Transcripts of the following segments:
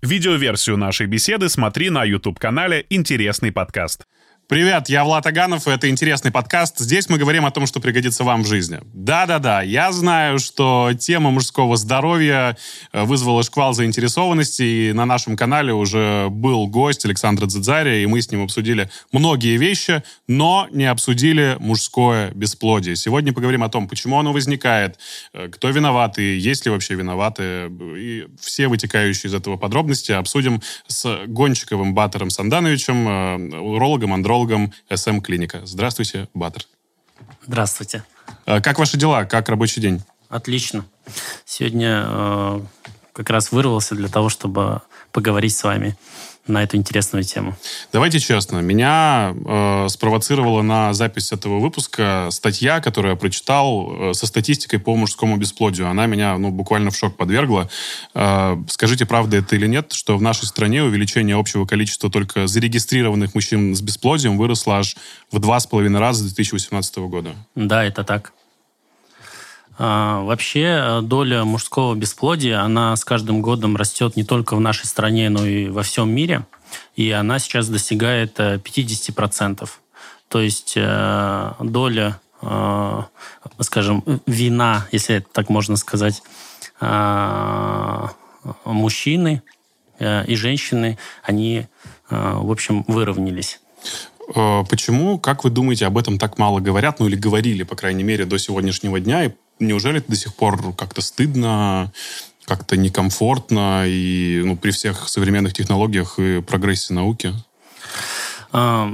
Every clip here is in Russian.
Видеоверсию нашей беседы смотри на YouTube-канале «Интересный подкаст». Привет, я Влад Аганов, и это интересный подкаст. Здесь мы говорим о том, что пригодится вам в жизни. Да-да-да, я знаю, что тема мужского здоровья э, вызвала шквал заинтересованности, и на нашем канале уже был гость Александр Дзидзария, и мы с ним обсудили многие вещи, но не обсудили мужское бесплодие. Сегодня поговорим о том, почему оно возникает, э, кто виноват, и есть ли вообще виноваты, и все вытекающие из этого подробности обсудим с Гончиковым Батором Сандановичем, э, урологом, андрологом, неврологом СМ Клиника. Здравствуйте, Батер. Здравствуйте. А, как ваши дела? Как рабочий день? Отлично. Сегодня э, как раз вырвался для того, чтобы поговорить с вами на эту интересную тему? Давайте честно. Меня э, спровоцировала на запись этого выпуска статья, которую я прочитал э, со статистикой по мужскому бесплодию. Она меня ну, буквально в шок подвергла. Э, скажите, правда это или нет, что в нашей стране увеличение общего количества только зарегистрированных мужчин с бесплодием выросло аж в два с половиной раза с 2018 года? Да, это так. А, вообще э, доля мужского бесплодия, она с каждым годом растет не только в нашей стране, но и во всем мире. И она сейчас достигает 50%. Э, То есть э, доля, скажем, вина, если так можно сказать, мужчины и женщины, они, в общем, выровнялись. Почему, как вы думаете, об этом так мало говорят, ну или говорили, по крайней мере, до сегодняшнего дня, и неужели это до сих пор как-то стыдно, как-то некомфортно и ну, при всех современных технологиях и прогрессе науки? А,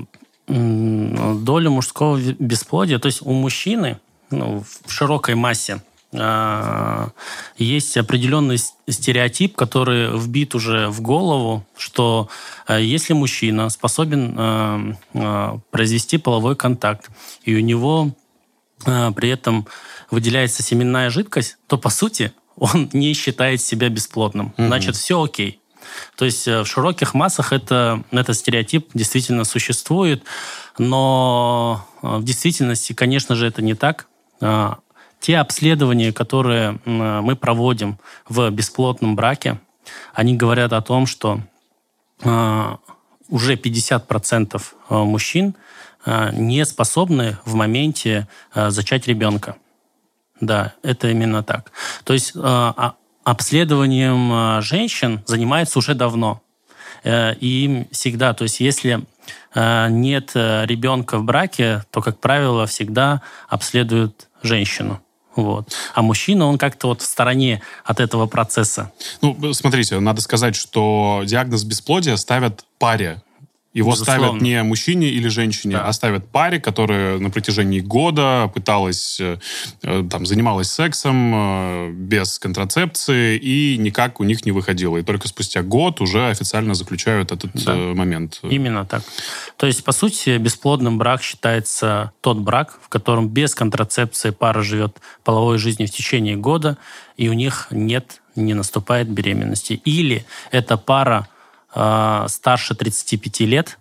доля мужского бесплодия, то есть у мужчины ну, в широкой массе а, есть определенный стереотип, который вбит уже в голову, что а, если мужчина способен а, произвести половой контакт, и у него при этом выделяется семенная жидкость, то, по сути, он не считает себя бесплодным. Угу. Значит, все окей. То есть э, в широких массах это, этот стереотип действительно существует, но э, в действительности, конечно же, это не так. А, те обследования, которые мы проводим в бесплотном браке, они говорят о том, что а, уже 50% э, мужчин не способны в моменте зачать ребенка. Да, это именно так. То есть э, а, обследованием э, женщин занимается уже давно. Э, и всегда, то есть если нет ребенка в браке, то, как правило, всегда обследуют женщину. Вот. А мужчина, он как-то вот в стороне от этого процесса. Ну, смотрите, надо сказать, что диагноз бесплодия ставят паре его Безусловно. ставят не мужчине или женщине, да. а ставят паре, которая на протяжении года пыталась, э, э, там, занималась сексом э, без контрацепции, и никак у них не выходило. И только спустя год уже официально заключают этот да. момент. Именно так. То есть, по сути, бесплодным брак считается тот брак, в котором без контрацепции пара живет половой жизнью в течение года, и у них нет, не наступает беременности. Или эта пара э, старше 35 лет,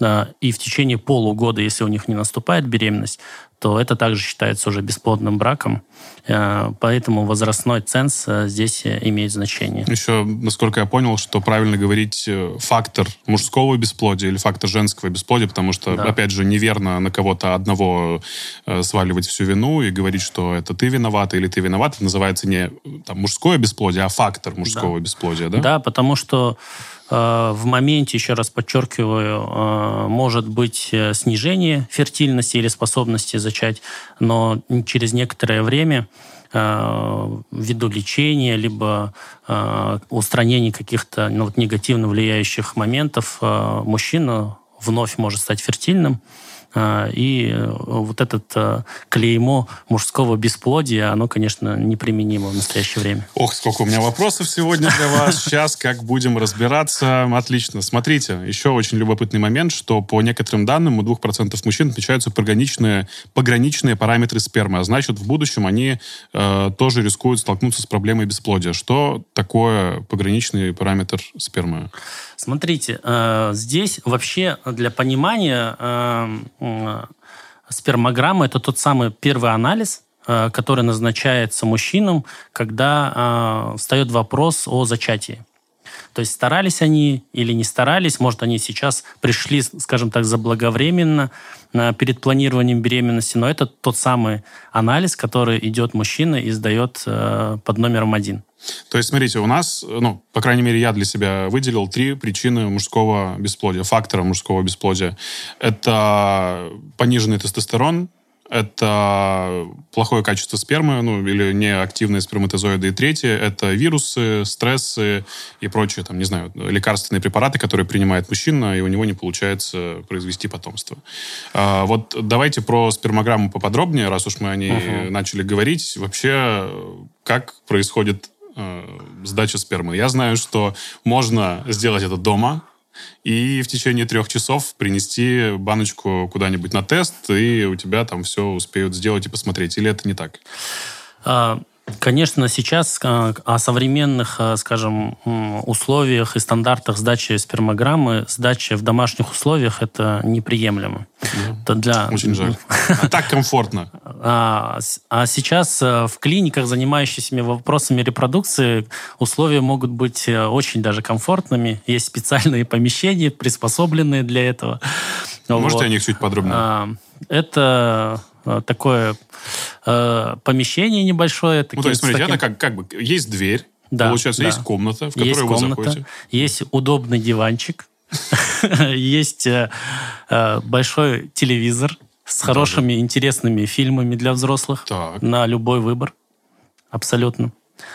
э, и в течение полугода, если у них не наступает беременность, то это также считается уже бесплодным браком. Э, поэтому возрастной ценз э, здесь имеет значение. Еще, насколько я понял, что правильно говорить фактор мужского бесплодия или фактор женского бесплодия, потому что, да. опять же, неверно на кого-то одного сваливать всю вину и говорить, что это ты виноват или ты виноват. Это называется не там, мужское бесплодие, а фактор мужского да. бесплодия, да? Да, потому что в моменте, еще раз подчеркиваю, э, может быть э, снижение фертильности или способности зачать, но через некоторое время ввиду лечения, либо устранения каких-то ну, вот, негативно влияющих моментов, мужчина вновь может стать фертильным. А, и э, вот этот э, клеймо мужского бесплодия, оно, конечно, неприменимо в настоящее время. Ох, сколько у меня вопросов сегодня для вас. Сейчас как будем разбираться. Отлично. Смотрите, еще очень любопытный момент, что по некоторым данным у 2% мужчин отмечаются пограничные, пограничные параметры спермы. А значит, в будущем они э, тоже рискуют столкнуться с проблемой бесплодия. Что такое пограничный параметр спермы? Смотрите, э, здесь вообще для понимания э, спермограмма это тот самый первый анализ, который назначается мужчинам, когда встает вопрос о зачатии. То есть старались они или не старались, может, они сейчас пришли, скажем так, заблаговременно э, перед планированием беременности, но это тот самый анализ, который идет мужчина и сдает э, под номером один. То есть, смотрите, у нас, ну, по крайней мере, я для себя выделил три причины мужского бесплодия, фактора мужского бесплодия. Это пониженный тестостерон, это плохое качество спермы, ну, или неактивные сперматозоиды. И третье – это вирусы, стрессы и прочие, там, не знаю, лекарственные препараты, которые принимает мужчина, и у него не получается произвести потомство. А, вот давайте про спермограмму поподробнее, раз уж мы о ней uh-huh. начали говорить. Вообще, как происходит э, сдача спермы? Я знаю, что можно сделать это дома, и в течение трех часов принести баночку куда-нибудь на тест, и у тебя там все успеют сделать и посмотреть. Или это не так? А, Конечно, сейчас а, о современных, а, скажем, условиях и стандартах сдачи спермограммы, сдачи в домашних условиях это неприемлемо. Да. Это для... Очень жаль. А так комфортно. А, а сейчас в клиниках, занимающихся вопросами репродукции, условия могут быть э, очень даже комфортными. Есть специальные помещения, приспособленные для этого. Можете вот. о них чуть подробнее? Это Э, такое э, помещение небольшое. Ну, то есть, смотрите, таким... это как, как бы есть дверь, да, получается, да. есть комната, в которую есть вы комната, заходите. Есть удобный диванчик, есть э, э, большой телевизор с хорошими, интересными фильмами для взрослых на любой выбор. Абсолютно.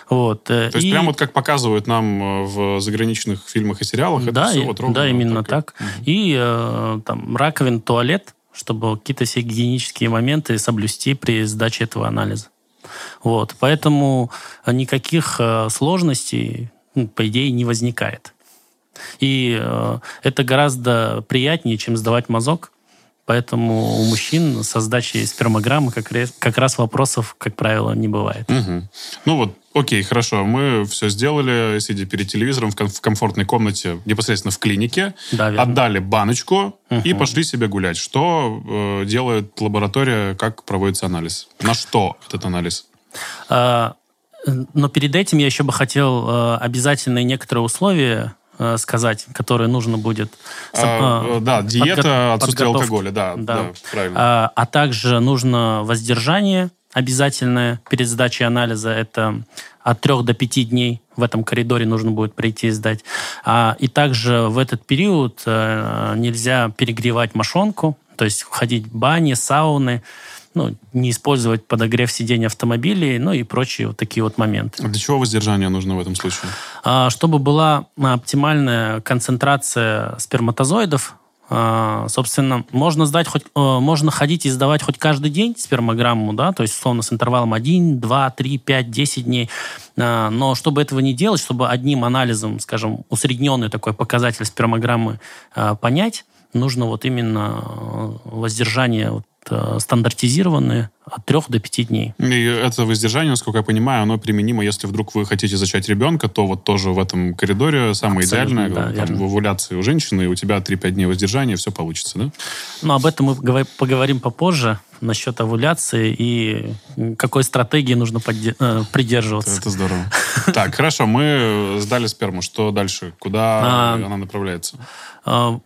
Вот. То есть и... прям вот как показывают нам в заграничных фильмах и сериалах, да, это все вот ровно Да, именно так. так. Угу. И э, там раковин, туалет, чтобы какие-то все гигиенические моменты соблюсти при сдаче этого анализа. Вот. Поэтому никаких э, сложностей, ну, по идее, не возникает. И э, это гораздо приятнее, чем сдавать мазок. Поэтому у мужчин со сдачей спермограммы как, как раз вопросов, как правило, не бывает. Угу. Ну вот, окей, хорошо, мы все сделали, сидя перед телевизором в, ком- в комфортной комнате, непосредственно в клинике, да, отдали баночку угу. и пошли себе гулять. Что э, делает лаборатория, как проводится анализ? На что этот анализ? А, но перед этим я еще бы хотел э, обязательные некоторые условия Э, сказать, которые нужно будет... А, э, да, диета, подго- отсутствие алкоголя, да, да. да правильно. А, а также нужно воздержание обязательное перед сдачей анализа. Это от 3 до 5 дней в этом коридоре нужно будет прийти и сдать. А, и также в этот период а, нельзя перегревать мошонку, то есть ходить в бани, сауны, ну, не использовать подогрев сидения автомобилей, ну и прочие вот такие вот моменты. А для чего воздержание нужно в этом случае? А, чтобы была оптимальная концентрация сперматозоидов, а, собственно, можно сдать хоть, э, можно ходить и сдавать хоть каждый день спермограмму, да, то есть, условно, с интервалом 1, 2, 3, 5, 10 дней. А, но чтобы этого не делать, чтобы одним анализом, скажем, усредненный такой показатель спермограммы понять, нужно вот именно э, воздержание Э, стандартизированные от 3 до 5 дней. И это воздержание, насколько я понимаю, оно применимо, если вдруг вы хотите зачать ребенка, то вот тоже в этом коридоре самое Абсолютно, идеальное, да, там, в овуляции у женщины, и у тебя 3-5 дней воздержания, все получится, да? Ну, об этом мы поговорим попозже насчет овуляции и какой стратегии нужно э, придерживаться. Это, это здорово. Так, хорошо, мы сдали сперму. Что дальше? Куда а, она направляется? А,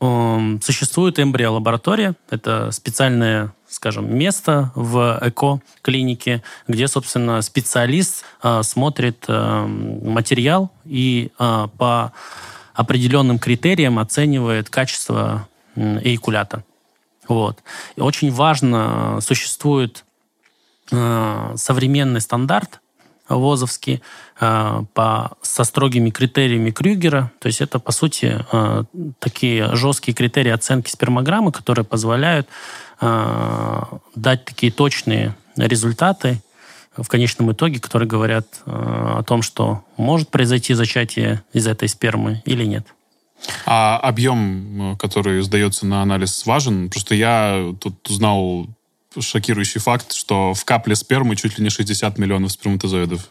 существует эмбриолаборатория. Это специальное скажем, место в ЭКО-клинике, где, собственно, специалист э, смотрит э, материал и э, по определенным критериям оценивает качество э, эйкулята. Вот. И очень важно, существует современный стандарт ВОЗовский по, со строгими критериями Крюгера. То есть это, по сути, такие жесткие критерии оценки спермограммы, которые позволяют э, дать такие точные результаты в конечном итоге, которые говорят э, о том, что может произойти зачатие из этой спермы или нет. А объем, который сдается на анализ, важен? Просто я тут узнал шокирующий факт, что в капле спермы чуть ли не 60 миллионов сперматозоидов.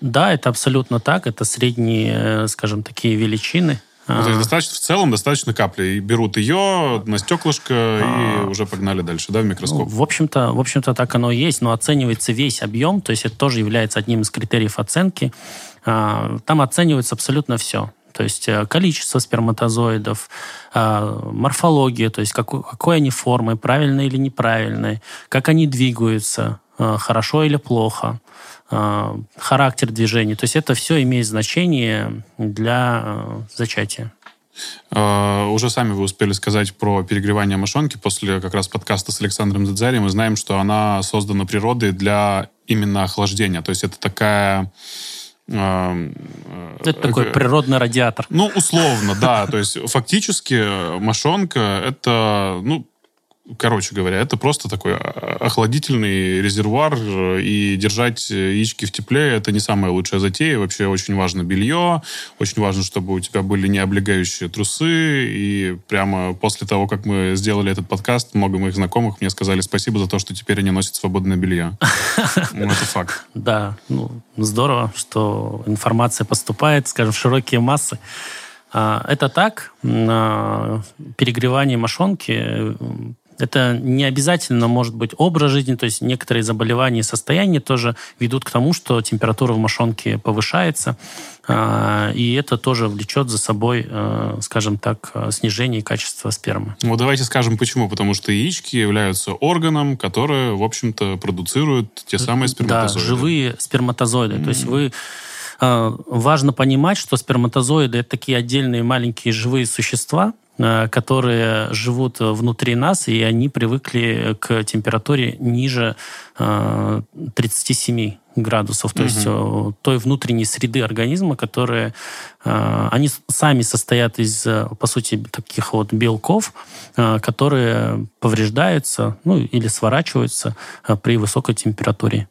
Да, это абсолютно так. Это средние, э, скажем, такие величины. Ну, то есть достаточно, в целом достаточно капли. И берут ее на стеклышко и а. уже погнали дальше, да, в микроскоп? Ну, в общем-то, в общем-то так оно и есть, но оценивается весь объем, то есть это тоже является одним из критериев оценки. А, там оценивается абсолютно все. То есть э, количество сперматозоидов, э, морфология, то есть какой, какой они формы, правильные или неправильные, как они двигаются, хорошо или плохо, характер движения. То есть это все имеет значение для зачатия. Uh, уже сами вы успели сказать про перегревание мошонки. После как раз подкаста с Александром Дедзари мы знаем, что она создана природой для именно охлаждения. То есть это такая это такой природный радиатор. Ну, условно, да. То есть фактически мошонка это, ну, Короче говоря, это просто такой охладительный резервуар, и держать яички в тепле – это не самая лучшая затея. Вообще очень важно белье, очень важно, чтобы у тебя были не облегающие трусы, и прямо после того, как мы сделали этот подкаст, много моих знакомых мне сказали спасибо за то, что теперь они носят свободное белье. Ну, это факт. Да, ну, здорово, что информация поступает, скажем, в широкие массы. А, это так. Перегревание мошонки это не обязательно может быть образ жизни, то есть некоторые заболевания и состояния тоже ведут к тому, что температура в мошонке повышается, а, и это тоже влечет за собой, а, скажем так, снижение качества спермы. Ну, давайте скажем почему. Потому что яички являются органом, который, в общем-то, продуцирует те самые сперматозоиды. Да, живые сперматозоиды. Mm-hmm. То есть вы важно понимать, что сперматозоиды это такие отдельные маленькие живые существа, Э, которые живут внутри нас, и они привыкли к температуре ниже 37 э, градусов, то угу. есть э, той внутренней среды организма, которые они сами состоят из, по сути, таких вот белков, которые повреждаются, ну или сворачиваются при высокой температуре.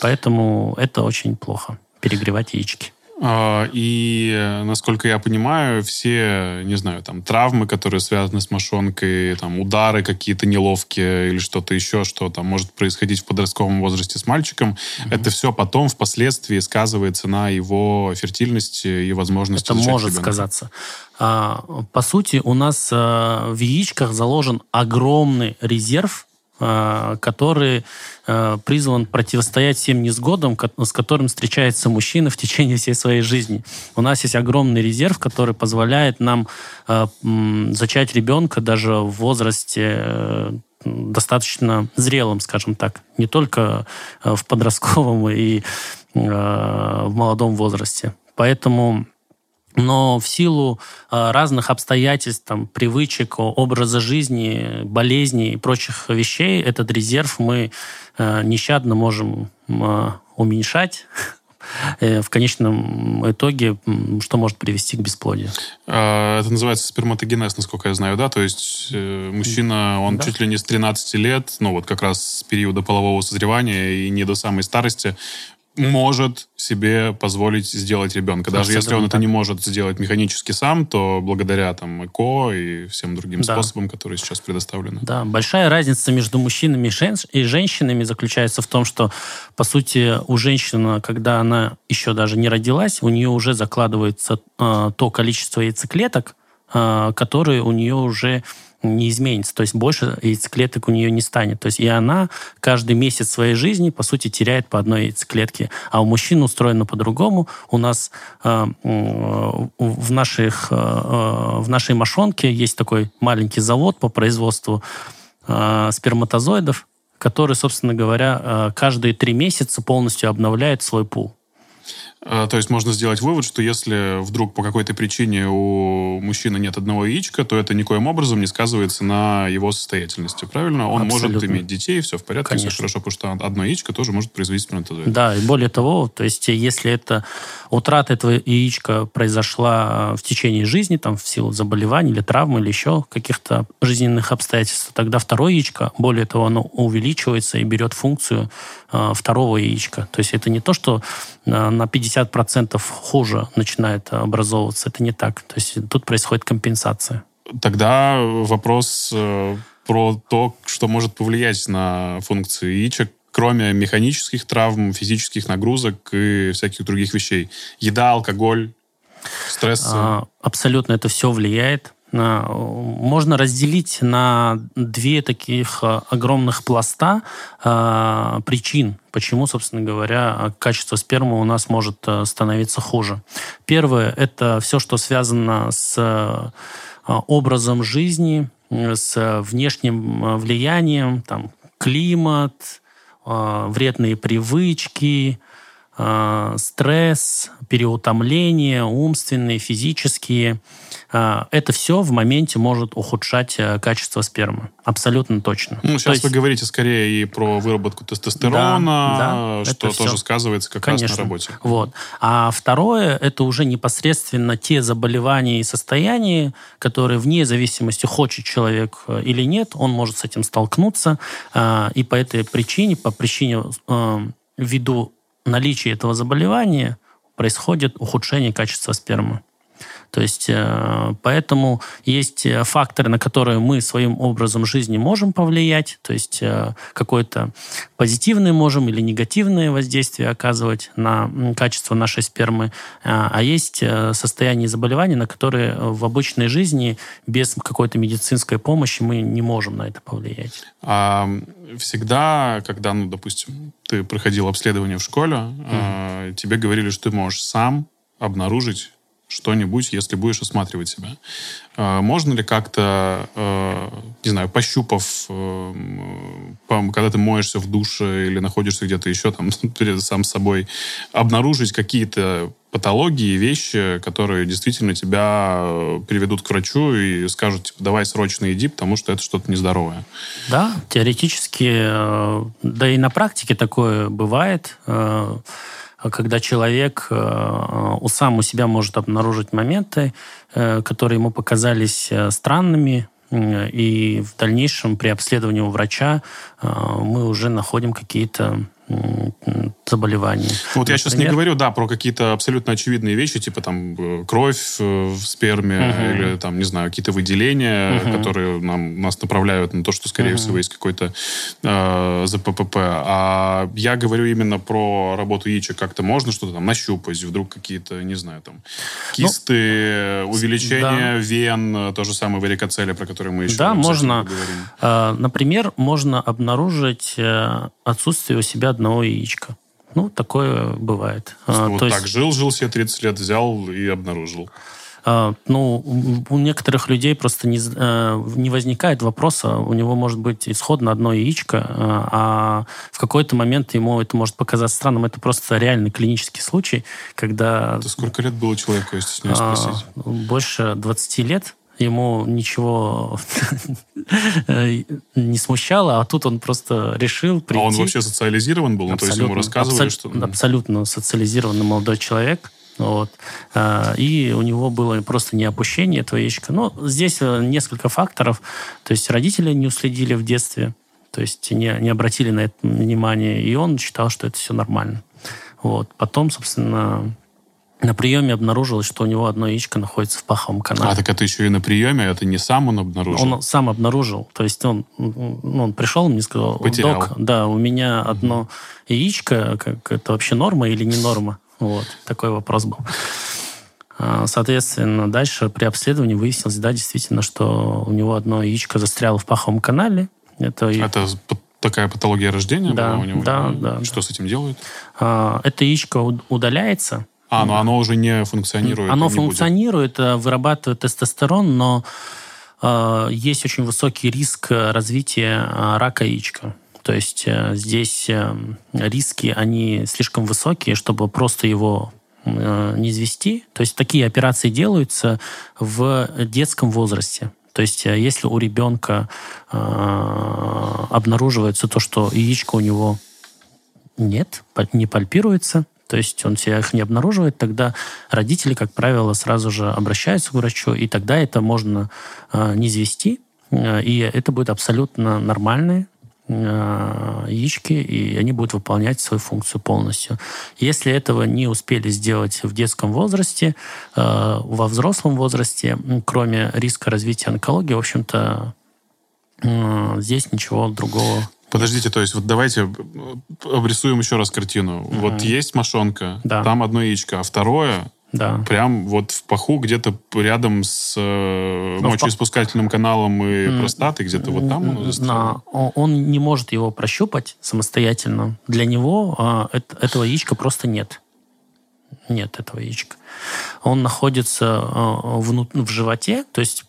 Поэтому это очень плохо перегревать яички. А, и, насколько я понимаю, все, не знаю, там, травмы, которые связаны с мошонкой, там, удары какие-то неловкие или что-то еще, что там может происходить в подростковом возрасте с мальчиком, mm-hmm. это все потом впоследствии сказывается на его фертильности и возможности Это может ребенка. сказаться. А, по сути, у нас а, в яичках заложен огромный резерв Э, который э, призван противостоять всем несгодам, с которым встречается мужчина в течение всей своей жизни. У нас есть огромный резерв, который позволяет нам э, зачать ребенка даже в возрасте достаточно зрелым, скажем так, не только в подростковом и в молодом возрасте. Поэтому но в силу а, разных обстоятельств, там, привычек, образа жизни, болезней и прочих вещей, этот резерв мы а, нещадно можем а, уменьшать, э, в конечном итоге, что может привести к бесплодию. Это называется сперматогенез, насколько я знаю, да? То есть э, мужчина, он да. чуть ли не с 13 лет, ну вот как раз с периода полового созревания и не до самой старости, может себе позволить сделать ребенка. Даже если он так. это не может сделать механически сам, то благодаря там ЭКО и всем другим да. способам, которые сейчас предоставлены. Да, большая разница между мужчинами и женщинами заключается в том, что, по сути, у женщины, когда она еще даже не родилась, у нее уже закладывается э, то количество яйцеклеток, э, которые у нее уже не изменится. То есть больше яйцеклеток у нее не станет. То есть и она каждый месяц своей жизни, по сути, теряет по одной яйцеклетке. А у мужчин устроено по-другому. У нас э, в, наших, э, в нашей мошонке есть такой маленький завод по производству э, сперматозоидов, который, собственно говоря, э, каждые три месяца полностью обновляет свой пул. А, то есть можно сделать вывод, что если вдруг по какой-то причине у мужчины нет одного яичка, то это никоим образом не сказывается на его состоятельности, правильно? Он Абсолютно. может иметь детей, все в порядке, Конечно. все хорошо, потому что одно яичко тоже может произвести сперматозоид. Да, и более того, то есть если это утрата этого яичка произошла в течение жизни, там в силу заболеваний или травмы или еще каких-то жизненных обстоятельств, тогда второе яичко, более того, оно увеличивается и берет функцию э, второго яичка. То есть это не то, что э, на 50 50% хуже начинает образовываться. Это не так. То есть тут происходит компенсация. Тогда вопрос э, про то, что может повлиять на функции яичек, кроме механических травм, физических нагрузок и всяких других вещей. Еда, алкоголь, стресс. А, абсолютно это все влияет. Можно разделить на две таких огромных пласта причин, почему, собственно говоря, качество спермы у нас может становиться хуже. Первое – это все, что связано с образом жизни, с внешним влиянием, там, климат, вредные привычки, стресс, переутомление, умственные, физические – а, это все в моменте может ухудшать э, качество спермы. Абсолютно точно. Ну, сейчас есть... вы говорите скорее и про выработку тестостерона, да, да, что тоже все. сказывается как Конечно. раз на работе. Вот. А второе, это уже непосредственно те заболевания и состояния, которые вне зависимости, хочет человек э, или нет, он может с этим столкнуться. И по этой причине, по причине, э, ввиду наличия этого заболевания, происходит ухудшение качества спермы. То есть э, поэтому есть э, факторы, на которые мы своим образом жизни можем повлиять, то есть э, какое-то позитивное можем или негативное воздействие оказывать на качество нашей спермы, а есть состояние заболевания, на которые в обычной жизни без какой-то медицинской помощи мы не можем на это повлиять. А всегда, когда, ну, допустим, ты проходил обследование в школе, mm-hmm. тебе говорили, что ты можешь сам обнаружить что-нибудь, если будешь осматривать себя. А, можно ли как-то, а, не знаю, пощупав, а, когда ты моешься в душе или находишься где-то еще там перед сам собой, обнаружить какие-то патологии, вещи, которые действительно тебя приведут к врачу и скажут, типа, давай срочно иди, потому что это что-то нездоровое. Да, теоретически, э, да и на практике такое бывает. Э, когда человек э, сам у себя может обнаружить моменты, э, которые ему показались э, странными, и в дальнейшем при обследовании у врача мы уже находим какие-то заболеваний. Вот Например, я сейчас не говорю, да, про какие-то абсолютно очевидные вещи, типа там э, кровь э, в сперме угу. или там, не знаю, какие-то выделения, угу. которые нам, нас направляют на то, что, скорее угу. всего, есть какой-то э, ЗППП. А я говорю именно про работу яичек. Как-то можно что-то там нащупать, вдруг какие-то, не знаю, там, кисты, ну, увеличение да. вен, то же самое варикоцеле, про который мы еще Да, можно. Поговорим. Например, можно обнаружить отсутствие у себя одного яичка. Ну, такое бывает. А, вот так есть... жил, жил себе 30 лет, взял и обнаружил. А, ну, у некоторых людей просто не, э, не возникает вопроса, у него может быть исходно одно яичко, э, а в какой-то момент ему это может показаться странным. Это просто реальный клинический случай, когда... Это сколько лет было человеку, если с а, спросить? Больше 20 лет ему ничего не смущало, а тут он просто решил прийти. А он вообще социализирован был? Ну, то есть ему рассказывали, абсолютно, что... Абсолютно социализированный молодой человек. Вот. А, и у него было просто не опущение этого яичка. Но здесь э, несколько факторов. То есть родители не уследили в детстве, то есть не, не обратили на это внимание, и он считал, что это все нормально. Вот. Потом, собственно, на приеме обнаружилось, что у него одно яичко находится в паховом канале. А, так это еще и на приеме, это не сам он обнаружил? Он сам обнаружил. То есть он, ну, он пришел, мне сказал, Потерял. док, да, у меня одно яичко, как это вообще норма или не норма? Вот, такой вопрос был. А, соответственно, дальше при обследовании выяснилось, да, действительно, что у него одно яичко застряло в паховом канале. Это, это такая патология рождения да, была у него? Да, да. Что да. с этим делают? А, это яичко удаляется, а, но оно уже не функционирует. Оно функционирует, будет. Э, вырабатывает тестостерон, но э, есть очень высокий риск развития э, рака яичка. То есть э, здесь э, риски, они слишком высокие, чтобы просто его э, не извести. То есть такие операции делаются в детском возрасте. То есть э, если у ребенка э, обнаруживается то, что яичко у него нет, не пальпируется, то есть он себя их не обнаруживает, тогда родители, как правило, сразу же обращаются к врачу, и тогда это можно э, не извести, э, и это будет абсолютно нормальные э, яички, и они будут выполнять свою функцию полностью. Если этого не успели сделать в детском возрасте, э, во взрослом возрасте, кроме риска развития онкологии, в общем-то, э, здесь ничего другого Подождите, то есть вот давайте обрисуем еще раз картину. Mm-hmm. Вот есть мошонка, да. там одно яичко, а второе Да. Прям вот в паху где-то рядом с э, мочеиспускательным каналом и mm. простатой, где-то вот там он застрял. Он не может его прощупать самостоятельно. Для него э, этого яичка просто нет. Нет этого яичка. Он находится э, в, в животе, то есть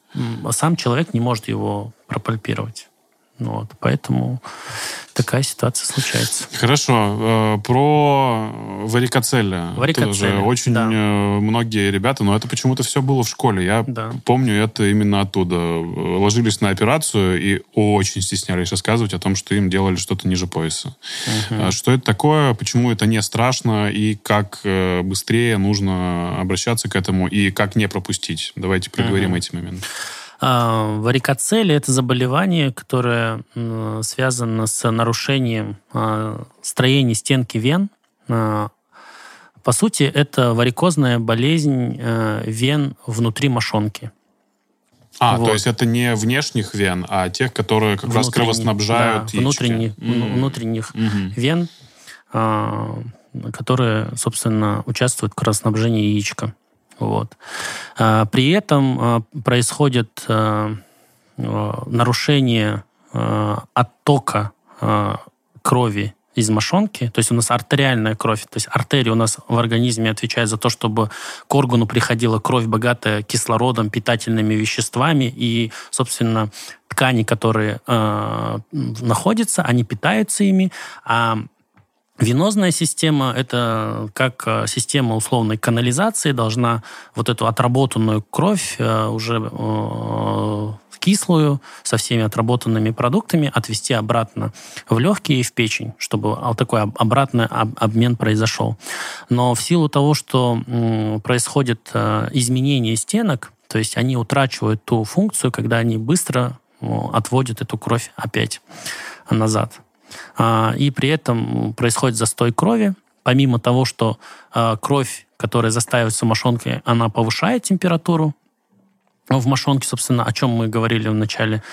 сам человек не может его пропальпировать. Вот, поэтому такая ситуация случается. Хорошо. Э, про. Варикоцелия, Тоже очень да. Э, многие ребята, но это почему-то все было в школе. Я да. помню это именно оттуда. Ложились на операцию и очень стеснялись рассказывать о том, что им делали что-то ниже пояса. Угу. Что это такое, почему это не страшно и как быстрее нужно обращаться к этому и как не пропустить. Давайте проговорим угу. эти моменты. А, варикоцелия – это заболевание, которое связано с нарушением а, строения стенки вен. А, по сути, это варикозная болезнь вен внутри мошонки. А, вот. то есть это не внешних вен, а тех, которые как раз кровоснабжают да, внутренних, mm. внутренних mm-hmm. вен, которые, собственно, участвуют в кровоснабжении яичка. Вот. А, при этом а, происходит а, нарушение оттока крови из мошонки, то есть у нас артериальная кровь, то есть артерия у нас в организме отвечает за то, чтобы к органу приходила кровь, богатая кислородом, питательными веществами, и, собственно, ткани, которые э, находятся, они питаются ими, а Венозная система – это как э, система условной канализации, должна вот эту отработанную кровь э, уже э, кислую, со всеми отработанными продуктами, отвести обратно в легкие и в печень, чтобы такой обратный обмен произошел. Но в силу того, что происходит изменение стенок, то есть они утрачивают ту функцию, когда они быстро отводят эту кровь опять назад. А, и при этом происходит застой крови. Помимо того, что а, кровь, которая застаивается в мошонке, она повышает температуру в мошонке, собственно, о чем мы говорили в начале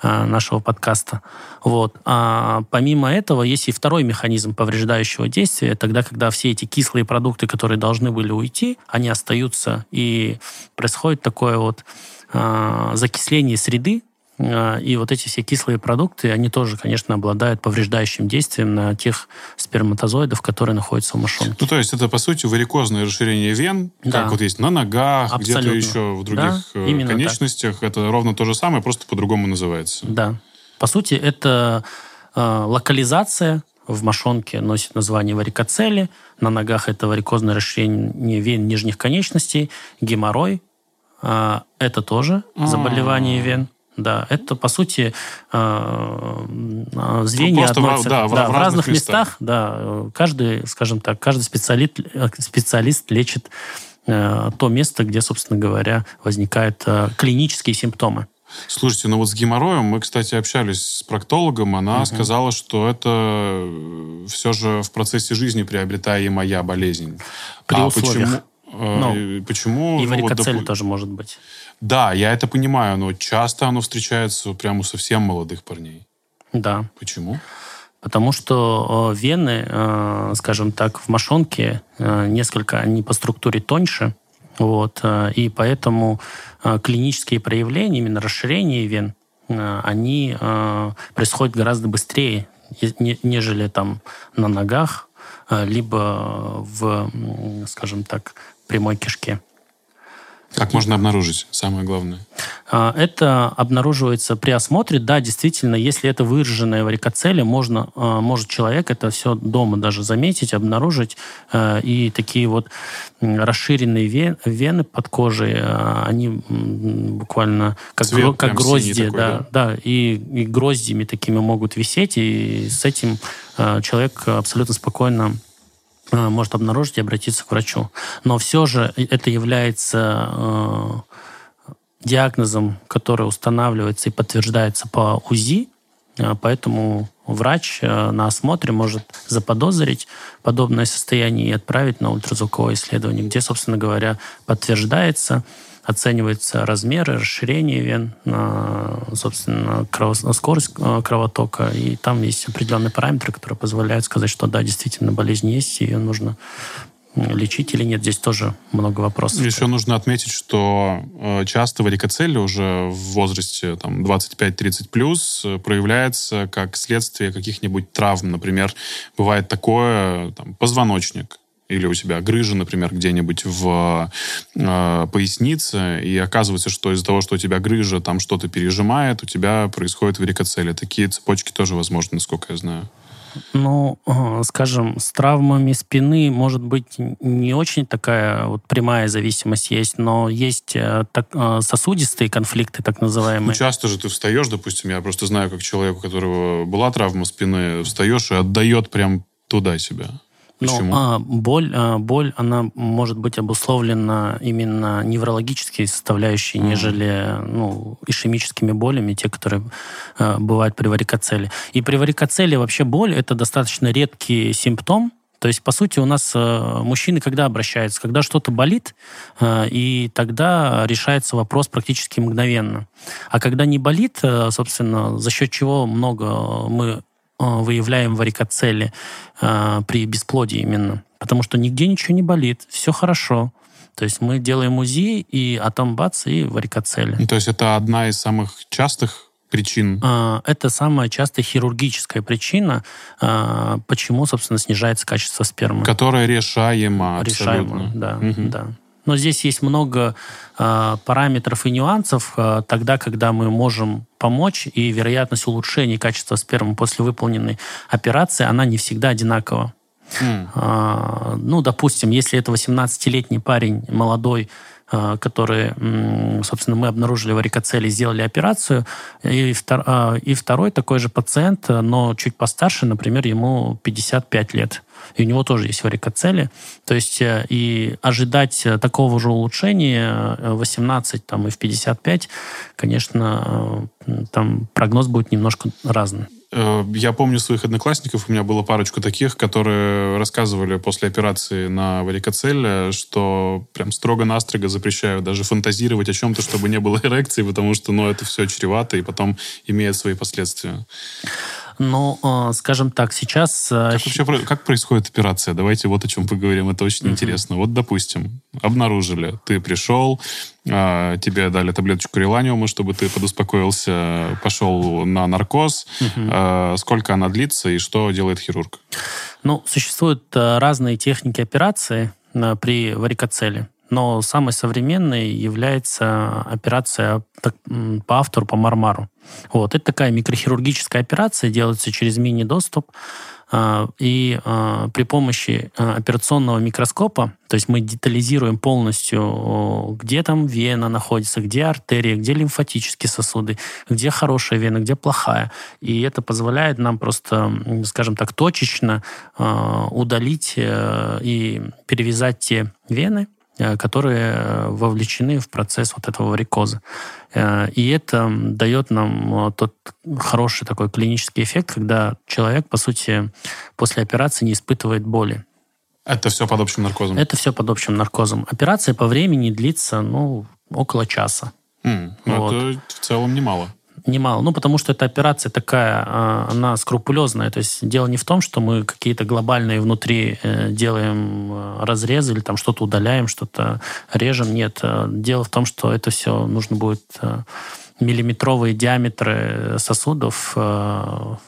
а, нашего подкаста. Вот. А помимо этого есть и второй механизм повреждающего действия, тогда, когда все эти кислые продукты, которые должны были уйти, они остаются, и происходит такое вот закисление среды, и вот эти все кислые продукты, они тоже, конечно, обладают повреждающим действием на тех сперматозоидов, которые находятся в мошонке. Ну, то есть это, по сути, варикозное расширение вен, да. как вот есть на ногах, где-то еще в других да, э, конечностях. Так. Это ровно то же самое, просто по-другому называется. Да. По сути, это э, локализация в мошонке носит название варикоцели, на ногах это варикозное расширение вен нижних конечностей, геморрой, э, это тоже заболевание вен. Да, это, по сути, э, э, звенья ну, относятся да, в, да, в, разных, разных местах. Да, каждый, скажем так, каждый специалист, специалист лечит э, то место, где, собственно говоря, возникают клинические симптомы. Слушайте, ну вот с геморроем мы, кстати, общались с проктологом. Она угу. сказала, что это все же в процессе жизни приобретаемая болезнь. При а условиях. Почему, ну, почему? И варикоцель ну, доп... тоже может быть. Да, я это понимаю, но часто оно встречается прямо у совсем молодых парней. Да. Почему? Потому что э, вены, э, скажем так, в мошонке э, несколько, они по структуре тоньше, вот, и поэтому клинические проявления, именно расширение вен, они происходят гораздо быстрее, нежели там на ногах, либо в, скажем так, прямой кишке. Как можно обнаружить, самое главное? А, это обнаруживается при осмотре. Да, действительно, если это выраженная варикоцелия, можно, а, может человек это все дома даже заметить, обнаружить. А, и такие вот расширенные вены под кожей, они буквально как, Цвет как грозди. Такой, да, да? да и, и гроздями такими могут висеть. И с этим человек абсолютно спокойно может обнаружить и обратиться к врачу. Но все же это является э, диагнозом, который устанавливается и подтверждается по УЗИ, э, поэтому врач на осмотре может заподозрить подобное состояние и отправить на ультразвуковое исследование, где, собственно говоря, подтверждается оцениваются размеры, расширение вен, собственно, крово, скорость э, кровотока, и там есть определенные параметры, которые позволяют сказать, что да, действительно болезнь есть, и ее нужно лечить или нет. Здесь тоже много вопросов. Еще нужно отметить, что э, часто варикоцель уже в возрасте там, 25-30 плюс э, проявляется как следствие каких-нибудь травм. Например, бывает такое, там, позвоночник, или у тебя грыжа, например, где-нибудь в э, пояснице, и оказывается, что из-за того, что у тебя грыжа там что-то пережимает, у тебя происходит варикоцелия. Такие цепочки тоже возможны, насколько я знаю. Ну, э, скажем, с травмами спины может быть не очень такая вот прямая зависимость есть, но есть э, так, э, сосудистые конфликты, так называемые. Ну, часто же ты встаешь, допустим, я просто знаю, как человек, у которого была травма спины, встаешь и отдает прям туда себя. Почему? Ну, а, боль, а, боль, она может быть обусловлена именно неврологической составляющей, mm. нежели ну, ишемическими болями, те, которые а, бывают при варикоцеле. И при варикоцеле вообще боль – это достаточно редкий симптом, то есть, по сути, у нас э, мужчины когда обращаются? Когда что-то болит, э, и тогда решается вопрос практически мгновенно. А когда не болит, э, собственно, за счет чего много мы выявляем варикоцели э, при бесплодии именно. Потому что нигде ничего не болит, все хорошо. То есть мы делаем УЗИ, и а там бац, и варикоцели. Ну, то есть это одна из самых частых причин? Э, это самая частая хирургическая причина, почему, собственно, снижается качество спермы. Которая решаема Решаема, да, угу. да. Но здесь есть много э, параметров и нюансов, э, тогда, когда мы можем помочь, и вероятность улучшения качества спермы после выполненной операции, она не всегда одинакова. Mm. Э, ну, допустим, если это 18-летний парень, молодой, который, собственно, мы обнаружили варикоцели, сделали операцию, и, втор, и второй такой же пациент, но чуть постарше, например, ему 55 лет и у него тоже есть варикоцели. То есть э, и ожидать э, такого же улучшения 18 э, там, и в 55, конечно, там прогноз будет немножко разный. Я помню своих одноклассников, у меня было парочку таких, которые рассказывали после операции на варикоцеле, что прям строго-настрого запрещают даже фантазировать о чем-то, чтобы не было эрекции, потому что ну, это все чревато и потом имеет свои последствия. Но, э, скажем так, сейчас... Э, как вообще как происходит операция? Давайте вот о чем поговорим. Это очень uh-huh. интересно. Вот, допустим, обнаружили, ты пришел, а, тебе дали таблеточку реланиума, чтобы ты подуспокоился, пошел на наркоз. Uh-huh. Сколько она длится и что делает хирург? Ну, существуют разные техники операции при варикоцеле. Но самой современной является операция по автору, по Мармару. Вот. Это такая микрохирургическая операция, делается через мини-доступ. А, и а, при помощи а, операционного микроскопа, то есть мы детализируем полностью, где там вена находится, где артерия, где лимфатические сосуды, где хорошая вена, где плохая. И это позволяет нам просто, скажем так, точечно удалить э, и перевязать те вены, которые э, вовлечены в процесс вот этого варикоза. Э, и это дает нам тот хороший такой клинический эффект, когда человек, по сути, после операции не испытывает боли. Это все под общим наркозом? Это все под общим наркозом. Операция по времени длится, ну, около часа. Mm, вот. Это в целом немало немало. Ну, потому что эта операция такая, а, она скрупулезная. То есть дело не в том, что мы какие-то глобальные внутри э, делаем э, разрезы или там что-то удаляем, что-то режем. Нет. Э, дело в том, что это все нужно будет миллиметровые диаметры сосудов, то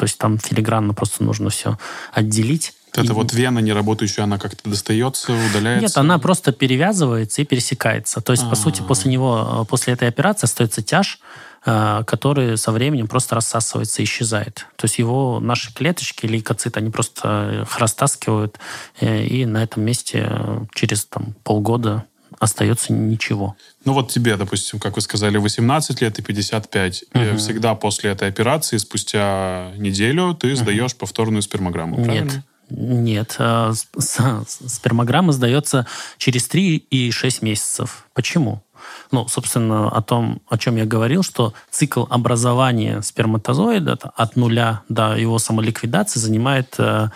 есть там филигранно просто нужно все отделить. Это и... вот вена не работающая, она как-то достается, удаляется? Нет, она просто перевязывается и пересекается. То есть, А-а-а. по сути, после него, после этой операции остается тяж, который со временем просто рассасывается и исчезает. То есть его наши клеточки, лейкоциты, они просто их растаскивают, э, и на этом месте э, через там, полгода остается ничего. Ну вот тебе, допустим, как вы сказали, 18 лет и 55. Угу. И всегда после этой операции, спустя неделю, ты сдаешь угу. повторную спермограмму, правильно? Нет. Нет. Спермограмма сдается через 3 и 6 месяцев. Почему? Ну, собственно, о том, о чем я говорил, что цикл образования сперматозоида от нуля до его самоликвидации занимает э,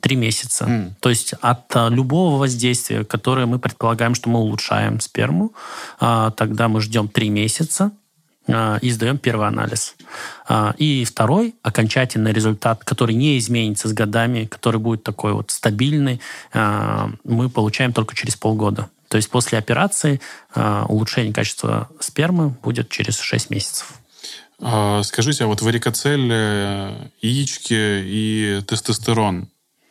три месяца. Mm. То есть от э, любого воздействия, которое мы предполагаем, что мы улучшаем сперму, э, тогда мы ждем три месяца, э, и сдаем первый анализ. Э, и второй, окончательный результат, который не изменится с годами, который будет такой вот стабильный, мы получаем только через полгода. То есть после операции э, улучшение качества спермы будет через 6 месяцев. А, скажите, а вот варикоцель, яички и тестостерон,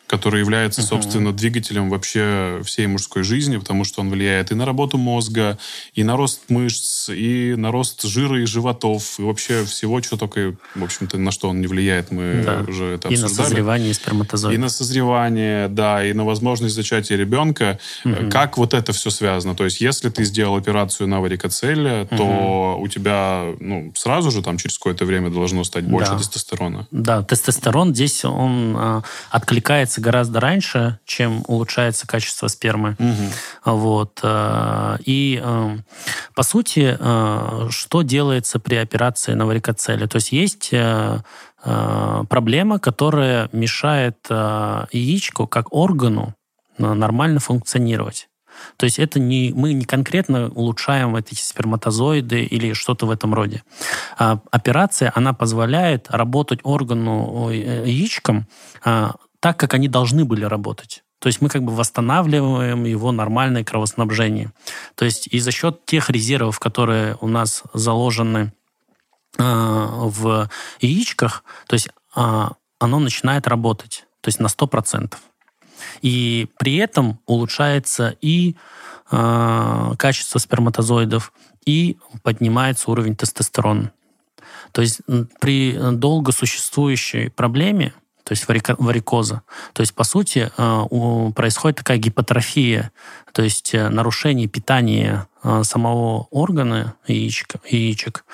который является, uh-huh. собственно, двигателем вообще всей мужской жизни, потому что он влияет и на работу мозга, и на рост мышц, и на рост жира и животов, и вообще всего, что только, в общем-то, на что он не влияет, мы да. уже это и обсуждали. И на созревание сперматозоидов. И на созревание, да, и на возможность зачатия ребенка. Uh-huh. Как вот это все связано? То есть, если ты сделал операцию на варикоцеле, uh-huh. то у тебя, ну, сразу же там через какое-то время должно стать больше да. тестостерона? Да, тестостерон здесь, он э, откликается улучшается гораздо раньше, чем улучшается качество спермы. Угу. Вот. Э, и, э, по сути, э, что делается при операции на варикоцеле? То есть есть проблема, которая мешает яичку как органу нормально функционировать. То есть это не, мы не конкретно улучшаем эти сперматозоиды или что-то в этом роде. А операция, она позволяет работать органу яичком так, как они должны были работать. То есть мы как бы восстанавливаем его нормальное кровоснабжение. То есть и за счет тех резервов, которые у нас заложены э, в яичках, то есть э, оно начинает работать, то есть на 100%. И при этом улучшается и э, качество сперматозоидов, и поднимается уровень тестостерона. То есть при долго существующей проблеме то есть варикоза. То есть, по сути, э, происходит такая гипотрофия, то есть э, нарушение питания э, самого органа яичек, яичек,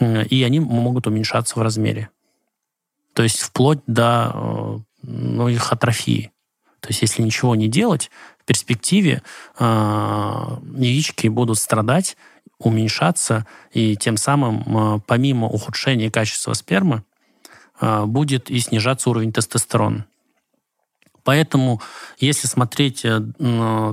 и они могут уменьшаться в размере. То есть вплоть до ну, их атрофии. То есть если ничего не делать, в перспективе яички будут страдать, уменьшаться, и тем самым, помимо ухудшения качества спермы, будет и снижаться уровень тестостерона. Поэтому, если смотреть э,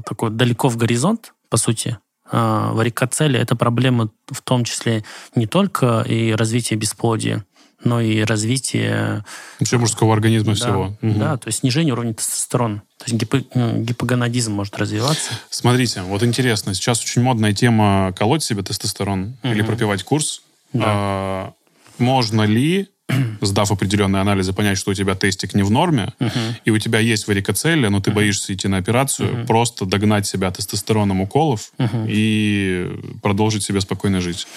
такой далеко в горизонт, по сути, а, варикоцелия – это проблема в том числе не только и развития бесплодия, но и развитие... Вообще мужского организма да, всего. Угу. Да, то есть снижение уровня тестостерона. То есть гипо, гипогонадизм может развиваться. Смотрите, вот интересно, сейчас очень модная тема колоть себе тестостерон угу. или пропивать курс. Да. А, можно ли сдав определенные анализы, понять, что у тебя тестик не в норме, uh-huh. и у тебя есть варикоцелия, но ты uh-huh. боишься идти на операцию, uh-huh. просто догнать себя тестостероном уколов uh-huh. и продолжить себе спокойно жить.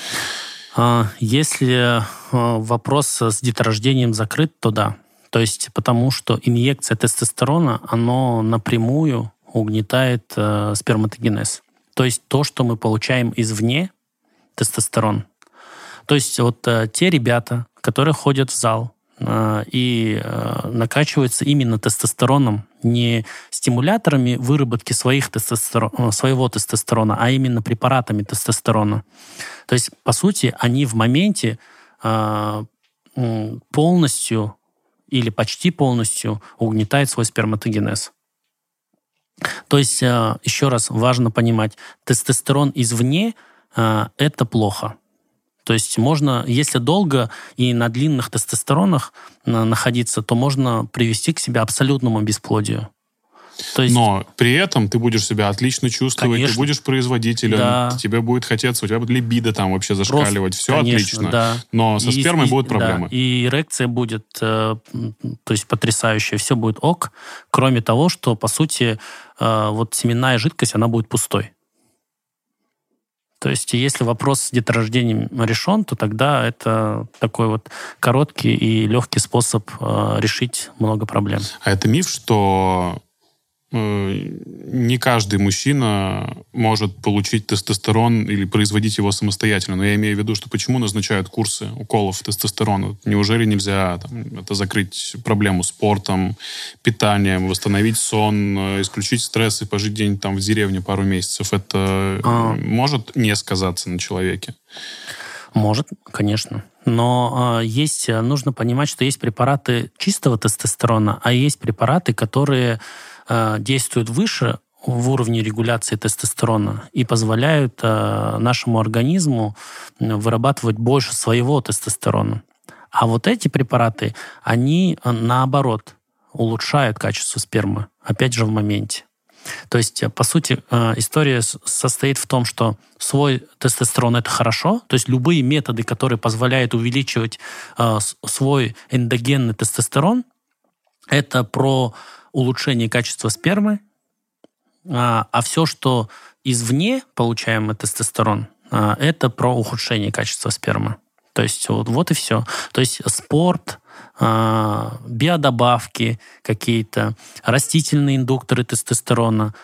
А, если а, вопрос с деторождением закрыт, то да. То есть потому что инъекция тестостерона, оно напрямую угнетает э, сперматогенез. То есть то, что мы получаем извне, тестостерон. То есть вот э, те ребята, которые ходят в зал э, и э, накачиваются именно тестостероном, не стимуляторами выработки своих тестостерон, э, своего тестостерона, а именно препаратами тестостерона. То есть, по сути, они в моменте полностью или почти полностью угнетают свой сперматогенез. То есть, еще раз, важно понимать, тестостерон извне – это плохо. То есть можно, если долго и на длинных тестостеронах находиться, то можно привести к себе абсолютному бесплодию. То есть, Но при этом ты будешь себя отлично чувствовать, конечно, ты будешь производителем, да. тебе будет хотеться, у тебя будет либидо там вообще зашкаливать, Рост, все конечно, отлично. Да. Но со и, спермой и, будут проблемы. Да, и эрекция будет, э, то есть потрясающая, все будет ок, кроме того, что, по сути, э, вот семенная жидкость, она будет пустой. То есть, если вопрос с деторождением решен, то тогда это такой вот короткий и легкий способ э, решить много проблем. А это миф, что не каждый мужчина может получить тестостерон или производить его самостоятельно. Но я имею в виду, что почему назначают курсы уколов тестостерона? Неужели нельзя там, это закрыть проблему спортом, питанием, восстановить сон, э, исключить стресс и пожить день там в деревне пару месяцев? Это а... может не сказаться на человеке? Может, конечно. Но э, есть, нужно понимать, что есть препараты чистого тестостерона, а есть препараты, которые Э, действуют выше в уровне регуляции тестостерона и позволяют э, нашему организму вырабатывать больше своего тестостерона. А вот эти препараты, они наоборот улучшают качество спермы, опять же в моменте. То есть, по сути, история состоит в том, что свой тестостерон это хорошо, то есть любые методы, которые позволяют увеличивать свой эндогенный тестостерон, это про улучшение качества спермы, а, а все, что извне получаемый тестостерон, а, это про ухудшение качества спермы. То есть вот, вот и все. То есть спорт, а, биодобавки какие-то, растительные индукторы тестостерона,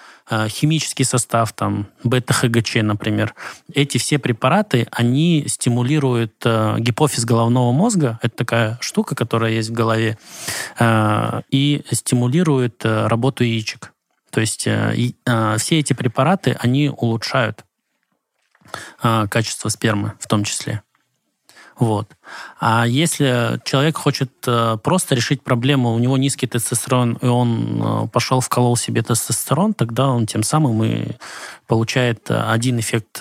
химический состав, там, бета-ХГЧ, например. Эти все препараты, они стимулируют э, гипофиз головного мозга, это такая штука, которая есть в голове, э, и стимулирует работу яичек. То есть все эти препараты, они улучшают качество спермы в том числе. Вот. А если человек хочет просто решить проблему, у него низкий тестостерон, и он пошел вколол себе тестостерон, тогда он тем самым и получает один эффект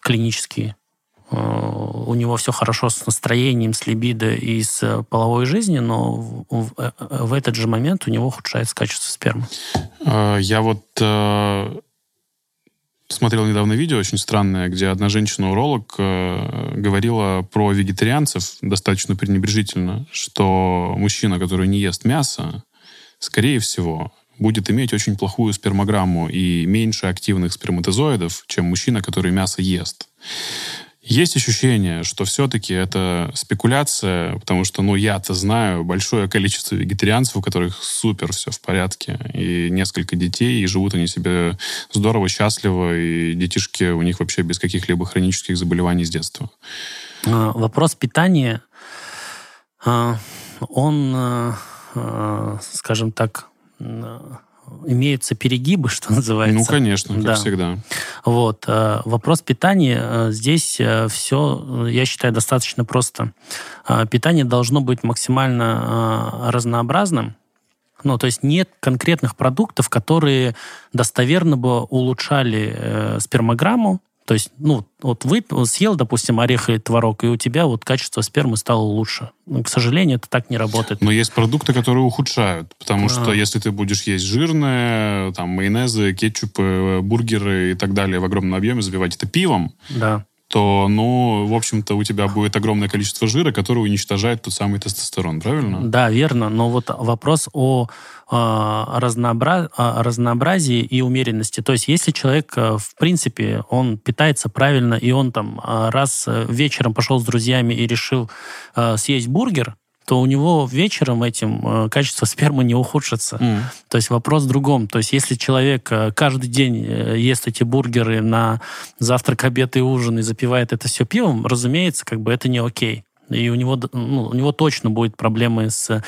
клинический. У него все хорошо с настроением, с либидо и с половой жизнью, но в, этот же момент у него ухудшается качество спермы. Э, я вот э, смотрел недавно видео очень странное, где одна женщина-уролог э, говорила про вегетарианцев достаточно пренебрежительно, что мужчина, который не ест мясо, скорее всего, будет иметь очень плохую спермограмму и меньше активных сперматозоидов, чем мужчина, который мясо ест. Есть ощущение, что все-таки это спекуляция, потому что, ну, я-то знаю большое количество вегетарианцев, у которых супер все в порядке, и несколько детей, и живут они себе здорово, счастливо, и детишки у них вообще без каких-либо хронических заболеваний с детства. А, вопрос питания, а, он, а, скажем так, имеются перегибы, что называется. Ну, конечно, как да. всегда. Вот. Э, вопрос питания. Э, здесь э, все, я считаю, достаточно просто. Питание должно быть максимально разнообразным. Ну, то есть нет конкретных продуктов, которые достоверно бы улучшали спермограмму, то есть, ну, вот вы съел, допустим, орех и творог, и у тебя вот качество спермы стало лучше. Но, к сожалению, это так не работает. Но есть продукты, которые ухудшают, потому а. что если ты будешь есть жирное, там, майонезы, кетчупы, бургеры и так далее в огромном объеме, забивать это пивом, да то, ну, в общем-то, у тебя будет огромное количество жира, которое уничтожает тот самый тестостерон, правильно? Да, верно. Но вот вопрос о, о, разнообра... о разнообразии и умеренности. То есть, если человек, э, в принципе, он питается правильно, и он там э, раз э, вечером пошел с друзьями и решил съесть бургер, то у него вечером этим э, качество спермы не ухудшится. Mm. То есть вопрос в другом. То есть если человек э, каждый день э, ест эти бургеры на завтрак, обед и ужин и запивает это все пивом, разумеется, как бы это не окей. И у него, ну, у него точно будет проблемы с,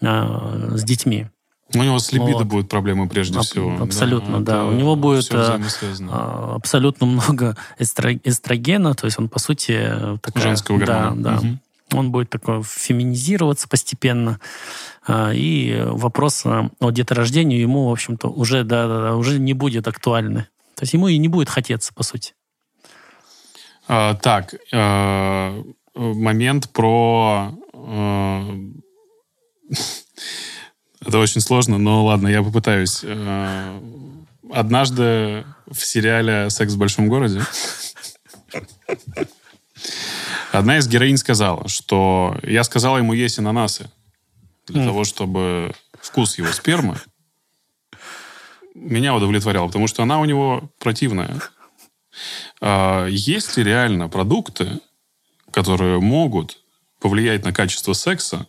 с детьми. У него с либидо вот. будут проблемы прежде Аб- всего. Абсолютно, да. да. У него будет а, абсолютно много эстрогена, то есть он, по сути, такая... Женского гормона. Да, да. Угу он будет такой феминизироваться постепенно. А, и вопрос о деторождении ему, в общем-то, уже, да, да, уже не будет актуальны. То есть ему и не будет хотеться, по сути. А, так, а, момент про... А, это очень сложно, но ладно, я попытаюсь. А, однажды в сериале «Секс в большом городе» Одна из героинь сказала, что я сказала ему есть ананасы для mm. того, чтобы вкус его спермы меня удовлетворял, потому что она у него противная. А есть ли реально продукты, которые могут повлиять на качество секса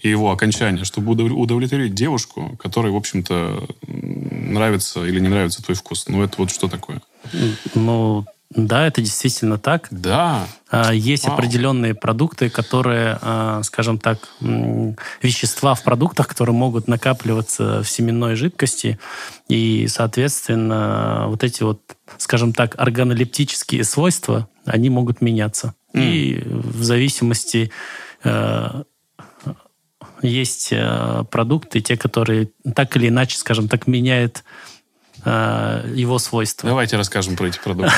и его окончание, чтобы удовлетворить девушку, которой, в общем-то, нравится или не нравится твой вкус? Ну, это вот что такое? Ну, да, это действительно так. Да. А, есть Вау. определенные продукты, которые, а, скажем так, вещества в продуктах, которые могут накапливаться в семенной жидкости, и, соответственно, вот эти вот, скажем так, органолептические свойства, они могут меняться. Mm. И в зависимости э, есть э, продукты, те, которые так или иначе, скажем так, меняют его свойства. Давайте расскажем про эти продукты.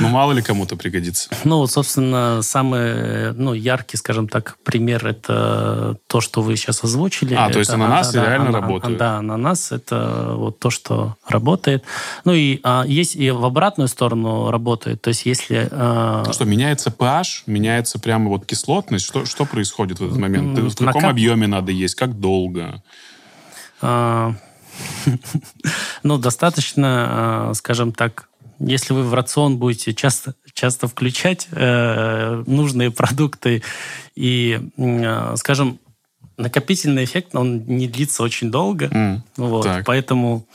Ну, мало ли кому-то пригодится. Ну, вот, собственно, самый ну, яркий, скажем так, пример это то, что вы сейчас озвучили. А, то есть Это- ананасы да, да, реально ана- работают? Да, ананас это вот то, что работает. Ну и а, есть и в обратную сторону работает. То есть если... а, Ну что, меняется pH, меняется прямо вот кислотность? Что, что происходит в этот момент? В каком накап- объеме надо есть? Как долго? А, Ну, достаточно, а, скажем так, если вы в рацион будете часто, часто включать э, нужные продукты и, а, скажем, накопительный эффект, он не длится очень долго. М, Вот, так. поэтому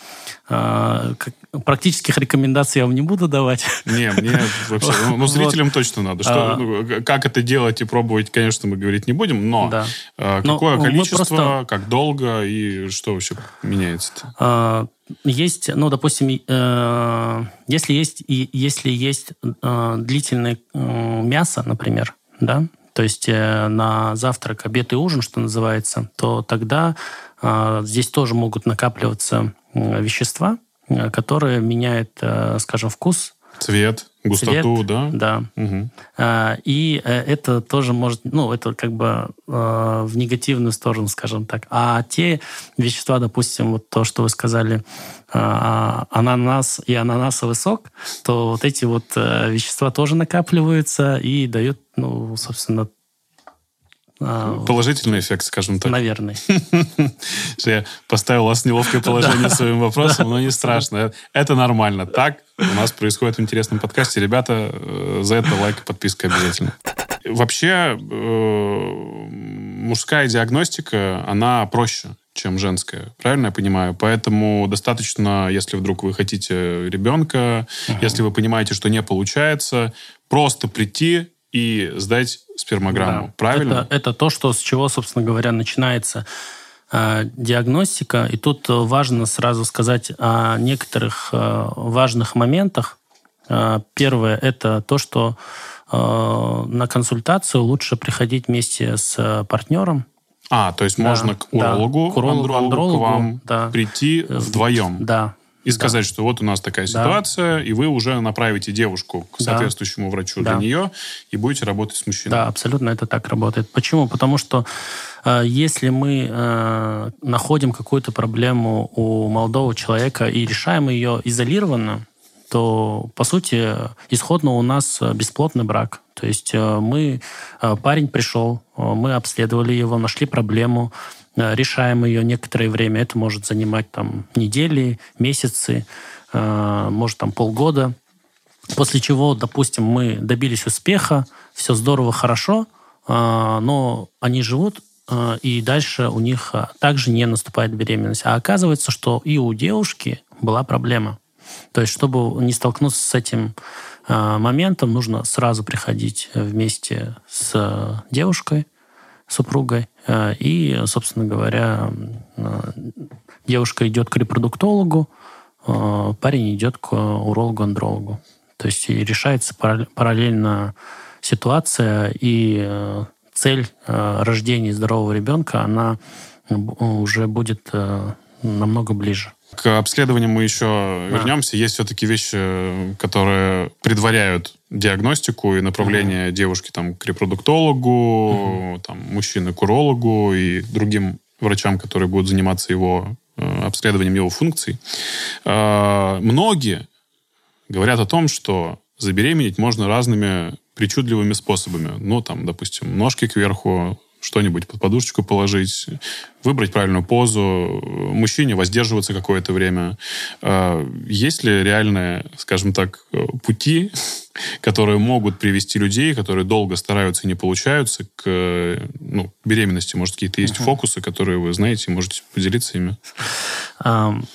а, как- практических рекомендаций я вам не буду давать. Не, мне вообще... Ну, ну, Вот. зрителям точно надо. Что, А. ну, как это делать и пробовать, конечно, мы говорить не будем, но Да. э, Но какое количество, просто- как долго и что вообще меняется-то? А, Есть, ну, допустим, э, если есть, и если есть э, длительное э, мясо, например, да, то есть э, на завтрак, обед и ужин, что называется, то тогда э, здесь тоже могут накапливаться вещества, э, которые меняют, скажем, вкус, Цвет, густоту, цвет, да? да. А, И э, это тоже может, ну, это как бы э, в негативную сторону, скажем так. А те вещества, допустим, вот то, что вы сказали, а, ананас и ананасовый сок, то вот эти вот э, вещества тоже накапливаются и дают, ну, собственно, Положительный эффект, скажем так. наверное. Я поставил вас в неловкое положение своим вопросом, но не страшно. Это нормально. Так у нас происходит в интересном подкасте. Ребята, э, за это лайк и подписка обязательно. Вообще, э, мужская диагностика, она проще, чем женская. Правильно я понимаю? Поэтому достаточно, если вдруг вы хотите ребенка, если вы понимаете, что не получается, просто прийти и сдать спермограмму. Да. Правильно? Это, это то, что, с чего, собственно говоря, начинается э, диагностика. И тут э, важно сразу сказать о некоторых э, важных моментах. Э, первое – это то, что на консультацию лучше приходить вместе с партнером. А, то есть Да, можно к да. урологу, К урологу, андрологу, андрологу, к вам да. прийти вдвоем Да. И сказать, что вот у нас такая Да. ситуация, и вы уже направите девушку к Да. соответствующему врачу Да. для нее и будете работать с мужчиной. Да, абсолютно это так работает. Почему? Потому что э, если мы э, находим какую-то проблему у молодого человека и решаем ее изолированно, то, по сути, исходно у нас бесплотный брак. То есть э, мы, э, парень пришел, э, мы обследовали его, нашли проблему, решаем ее некоторое время. Это может занимать там недели, месяцы, э, может там полгода. После чего, допустим, мы добились успеха, все здорово, хорошо, а, но они живут, и дальше у них также не наступает беременность. А оказывается, что и у девушки была проблема. То есть, чтобы не столкнуться с этим моментом, нужно сразу приходить вместе с девушкой, супругой, и, собственно говоря, а, девушка идет к репродуктологу, а, парень идет к урологу-андрологу. То есть решается параллель- параллельно ситуация, и э, цель э, рождения здорового ребенка, она уже будет э, намного ближе. К обследованию мы еще Да. вернемся. Есть все-таки вещи, которые предваряют диагностику и направление девушки там, к репродуктологу, там, мужчины к урологу и другим врачам, которые будут заниматься его э, обследованием его функций. Э, многие говорят о том, что забеременеть можно разными причудливыми способами. Ну, там, допустим, ножки кверху, что-нибудь под подушечку положить, выбрать правильную позу, мужчине воздерживаться какое-то время. Э, Есть ли реальные, скажем так, э, пути, которые могут привести людей, которые долго стараются и не получаются, к э, ну, беременности? Может, какие-то есть фокусы, которые вы знаете, можете поделиться ими? Ам,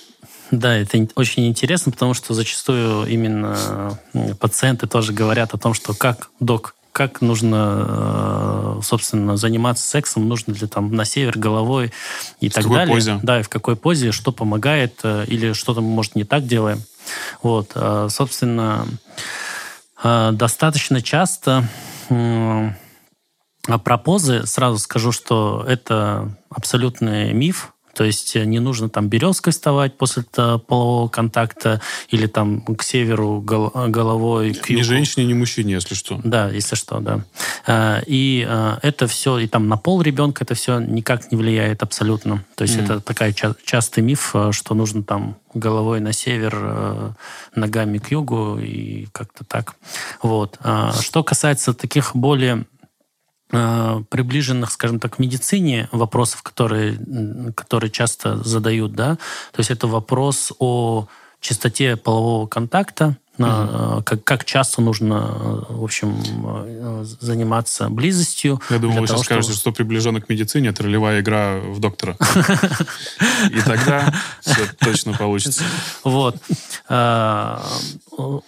Да, это очень интересно, потому что зачастую именно пациенты тоже говорят о том, что как док, как нужно, э, собственно, заниматься сексом, нужно ли там на север головой и так какой далее. позе? Да, и в какой позе, что помогает, э, или что-то мы, может, не так делаем. Вот, э, собственно, достаточно часто а про позы сразу скажу, что это абсолютный миф. То есть э, не нужно там березкой вставать после полового контакта или там к северу гол головой. К югу. Ни женщине, ни мужчине, если что. Да, если что, да. А, и это все, и там на пол ребенка это все никак не влияет абсолютно. То есть mm. это такая ча частый миф, э, что нужно там головой на север, э, ногами к югу и как-то так. Вот. Что касается таких более Э, приближенных, скажем так, к медицине вопросов, которые, которые часто задают, да, то есть это вопрос о частоте полового контакта, угу. как, как часто нужно, в общем, э, заниматься близостью. Я думаю, вы сейчас того, скажете, что приближенно к медицине, это ролевая игра в доктора. И тогда все точно получится. Вот. Э,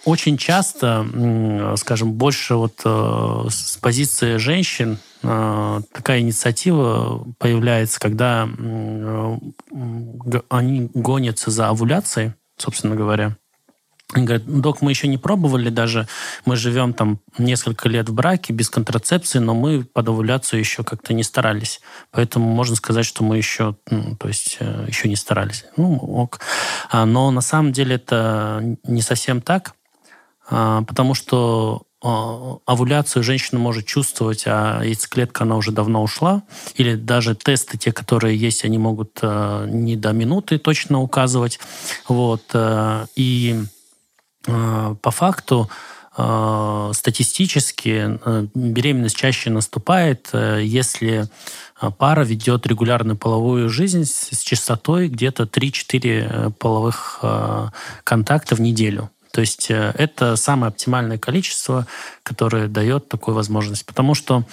очень часто, скажем, больше вот с позиции женщин такая инициатива появляется, когда они гонятся за овуляцией, собственно говоря. Они говорят, док, мы еще не пробовали даже, мы живем там несколько лет в браке без контрацепции, но мы под овуляцию еще как-то не старались. Поэтому можно сказать, что мы еще, ну, то есть э, еще не старались. Ну, ок. А, но на самом деле это не совсем так, а, потому что а, овуляцию женщина может чувствовать, а яйцеклетка, она уже давно ушла. Или даже тесты, те, которые есть, они могут э, не до минуты точно указывать. Вот. Э, и по факту статистически беременность чаще наступает, если пара ведет регулярную половую жизнь с частотой где-то 3-4 половых контакта в неделю. То есть э, это самое оптимальное количество, которое дает такую возможность. Потому что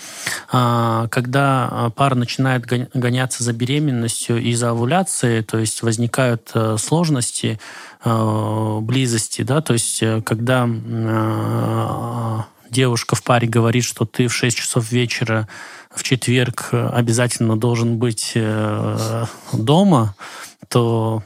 когда пара начинает гоняться за беременностью и за овуляцией, то есть возникают э, сложности э, близости, да, то есть когда девушка в паре говорит, что ты в 6 часов вечера в четверг обязательно должен быть дома, то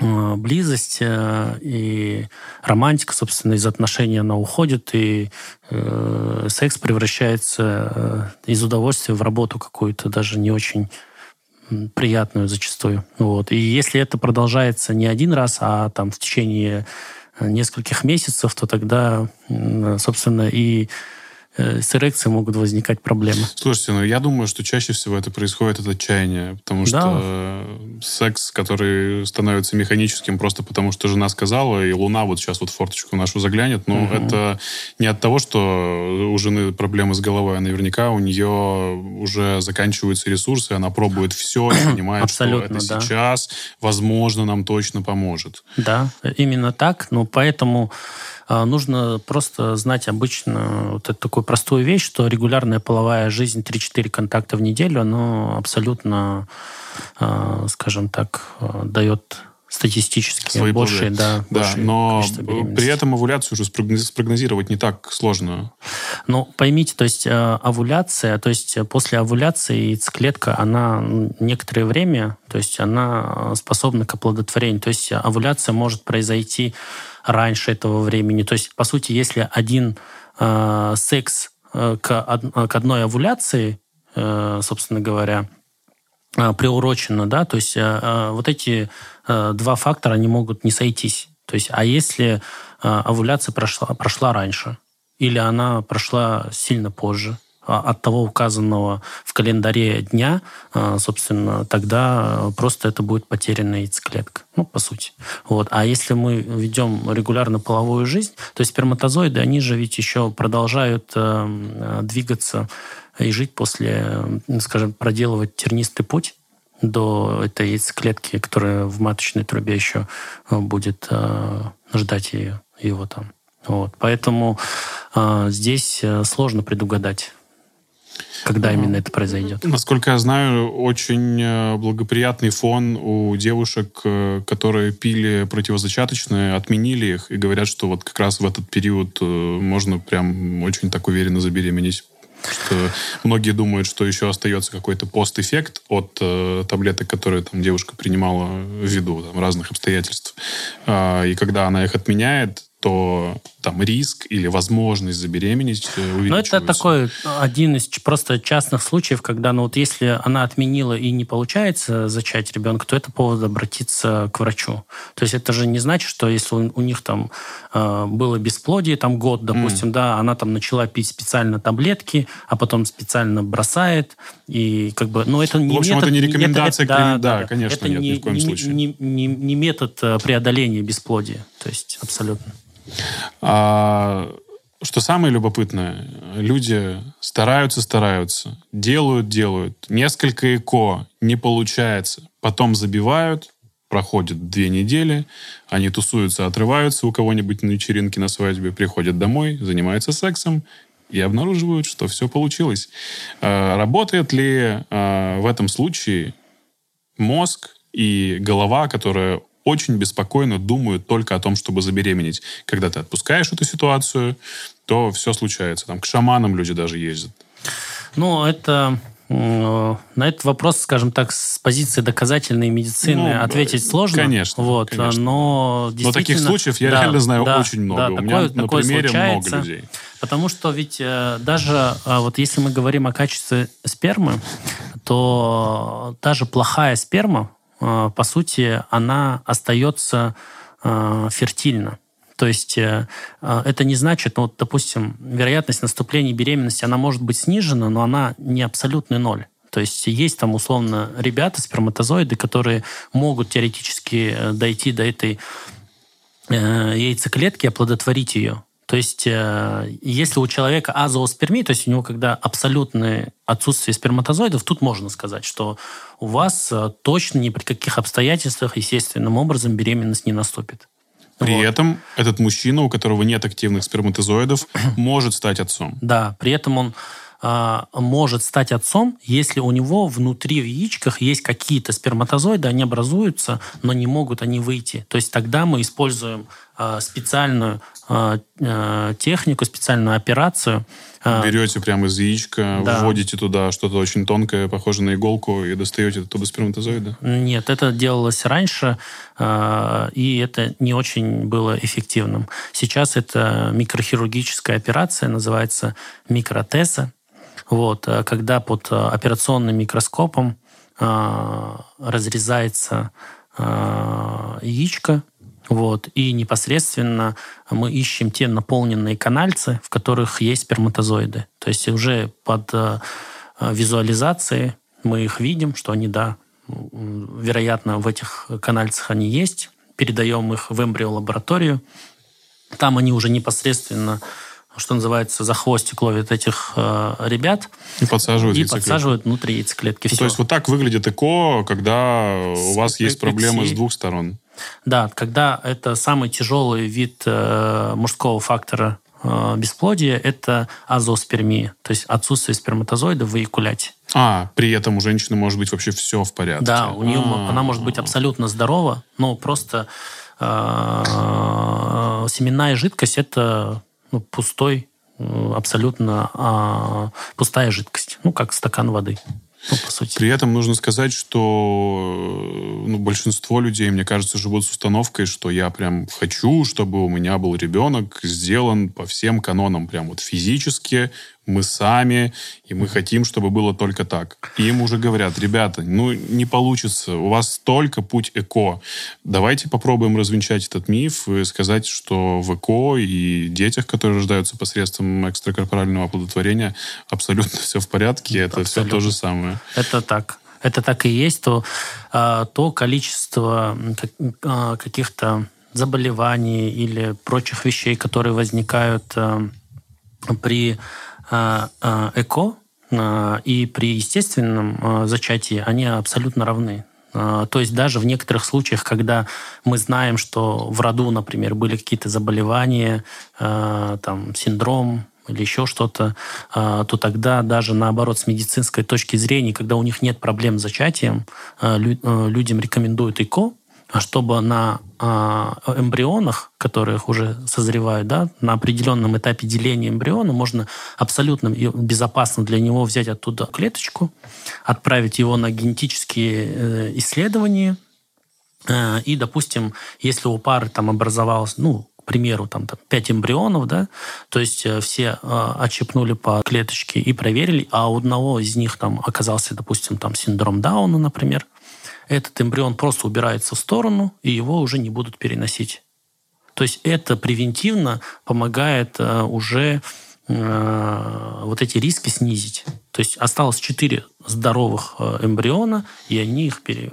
Э, близость э, и романтика, собственно, из отношений она уходит, и э, секс превращается э, из удовольствия в работу какую-то, даже не очень приятную зачастую. Вот. И если это продолжается не один раз, а там в течение нескольких месяцев, то тогда, собственно, и Э, с эрекцией могут возникать проблемы. Слушайте, ну я думаю, что чаще всего это происходит от отчаяния, потому что да. секс, который становится механическим просто потому, что жена сказала, и луна вот сейчас вот форточку нашу заглянет, но угу. это не от того, что у жены проблемы с головой, а наверняка у нее уже заканчиваются ресурсы, она пробует все и понимает, что это да. сейчас, возможно, нам точно поможет. Да, именно так, но поэтому нужно просто знать обычно вот эту такую простую вещь, что регулярная половая жизнь 3-4 контакта в неделю, оно абсолютно, а, скажем так, а, дает статистически Свои больше, да, да, больше но при этом овуляцию уже спрогнозировать не так сложно. Ну, поймите, то есть овуляция, то есть после овуляции яйцеклетка, она некоторое время, то есть она способна к оплодотворению, то есть овуляция может произойти раньше этого времени. То есть, по сути, если один э, секс э, к, од, к одной овуляции, э, собственно говоря, э, приурочено, да, то есть э, э, вот эти э, два фактора, они могут не сойтись. То есть, а если э, овуляция прошла, прошла раньше, или она прошла сильно позже, а, от того указанного в календаре дня, а, собственно, тогда просто это будет потерянная яйцеклетка. Ну, по сути. Вот. А если мы ведем регулярно половую жизнь, то сперматозоиды, они же ведь еще продолжают э, двигаться и жить после, скажем, проделывать тернистый путь до этой яйцеклетки, которая в маточной трубе еще э, будет э, ждать ее, его там. Вот. Поэтому э, здесь э, сложно предугадать когда именно это произойдет? Насколько я знаю, очень э, благоприятный фон у девушек, которые пили противозачаточные, отменили их и говорят, что вот как раз в этот период можно прям очень так уверенно забеременеть. Что многие думают, что еще остается какой-то постэффект от э, таблеток, которые там девушка принимала ввиду там, разных обстоятельств. Э, и когда она их отменяет, то там риск или возможность забеременеть э, Ну, это такой один из просто частных случаев, когда, ну, вот если она отменила и не получается зачать ребенка, то это повод обратиться к врачу. То есть это же не значит, что если у, у них там э, было бесплодие, там год, допустим, mm. да, она там начала пить специально таблетки, а потом специально бросает, и как бы, ну, это не В общем, метод, это не рекомендация, это, да, да, да, конечно, это нет, не, ни в коем не, случае. Не, не, не метод э, преодоления бесплодия, то есть абсолютно. А, что самое любопытное, люди стараются, стараются, делают, делают. Несколько ЭКО не получается. Потом забивают, проходит две недели, они тусуются, отрываются у кого-нибудь на вечеринке, на свадьбе, приходят домой, занимаются сексом и обнаруживают, что все получилось. А, работает ли а, в этом случае мозг и голова, которая очень беспокойно думают только о том, чтобы забеременеть. Когда ты отпускаешь эту ситуацию, то все случается. Там к шаманам люди даже ездят. Ну, это на этот вопрос, скажем так, с позиции доказательной медицины ну, ответить сложно. Конечно. Вот, конечно. Но, но таких случаев я да, реально знаю да, очень много. Да, У такое, меня на примере случается, много людей. Потому что ведь э, даже э, вот если мы говорим о качестве спермы, то даже плохая сперма Э, по сути, она остается э, фертильна. То есть э, это не значит, вот, допустим, вероятность наступления беременности, она может быть снижена, но она не абсолютный ноль. То есть есть там условно ребята, сперматозоиды, которые могут теоретически дойти до этой яйцеклетки, оплодотворить ее. То есть, э, если у человека азооспермия, то есть у него когда абсолютное отсутствие сперматозоидов, тут можно сказать, что у вас э, точно ни при каких обстоятельствах естественным образом беременность не наступит. При вот. этом этот мужчина, у которого нет активных сперматозоидов, может стать отцом. Да, при этом он а, может стать отцом, если у него внутри в яичках есть какие-то сперматозоиды, они образуются, но не могут они выйти. То есть тогда мы используем специальную а, технику, специальную операцию. Берете прямо из яичка, да. вводите туда что-то очень тонкое, похожее на иголку, и достаете оттуда сперматозоиды? Нет, это делалось раньше, и это не очень было эффективным. Сейчас это микрохирургическая операция, называется микротеза. Вот, когда под операционным микроскопом разрезается яичко, вот, и непосредственно мы ищем те наполненные канальцы, в которых есть сперматозоиды. То есть уже под визуализацией мы их видим, что они, да, вероятно, в этих канальцах они есть. Передаем их в эмбриолабораторию. Там они уже непосредственно что называется, за хвостик ловит этих э, ребят. И подсаживают И подсаживают внутри яйцеклетки. Ну, то есть вот так выглядит ЭКО, когда у вас есть проблемы с двух сторон. Да, когда это самый тяжелый вид э, мужского фактора э, бесплодия, это азоспермия, то есть отсутствие сперматозоида в эякуляте. А, при этом у женщины может быть вообще все в порядке. Да, у нее А-а-а. она может быть абсолютно здорова, но просто э, семенная жидкость это ну, пустой, э, абсолютно а, пустая жидкость, ну, как стакан воды. Ну, по сути. При этом нужно сказать, что э, ну, большинство людей, мне кажется, живут с установкой, что я прям хочу, чтобы у меня был ребенок сделан по всем канонам, прям вот физически, мы сами, и мы хотим, чтобы было только так. И им уже говорят, ребята, ну не получится, у вас только путь ЭКО. Давайте попробуем развенчать этот миф и сказать, что в ЭКО и детях, которые рождаются посредством экстракорпорального оплодотворения, абсолютно все в порядке, это абсолютно. все то же самое. Это так. Это так и есть, то, а, то количество а, каких-то заболеваний или прочих вещей, которые возникают а, при ЭКО а, и при естественном зачатии они абсолютно равны. То есть даже в некоторых случаях, когда мы знаем, что в роду, например, были какие-то заболевания, там, синдром или еще что-то, то тогда даже наоборот с медицинской точки зрения, когда у них нет проблем с зачатием, людям рекомендуют ЭКО, а чтобы на э, эмбрионах, которых уже созревают, да, на определенном этапе деления эмбриона можно абсолютно безопасно для него взять оттуда клеточку, отправить его на генетические э, исследования, э, и, допустим, если у пары там образовалась, ну, к примеру, там, там 5 эмбрионов, да, то есть э, все э, отщепнули по клеточке и проверили, а у одного из них там оказался, допустим, там синдром Дауна, например, этот эмбрион просто убирается в сторону, и его уже не будут переносить. То есть это превентивно помогает э, уже э, вот эти риски снизить. То есть осталось 4 здоровых э, эмбриона, и они их пере,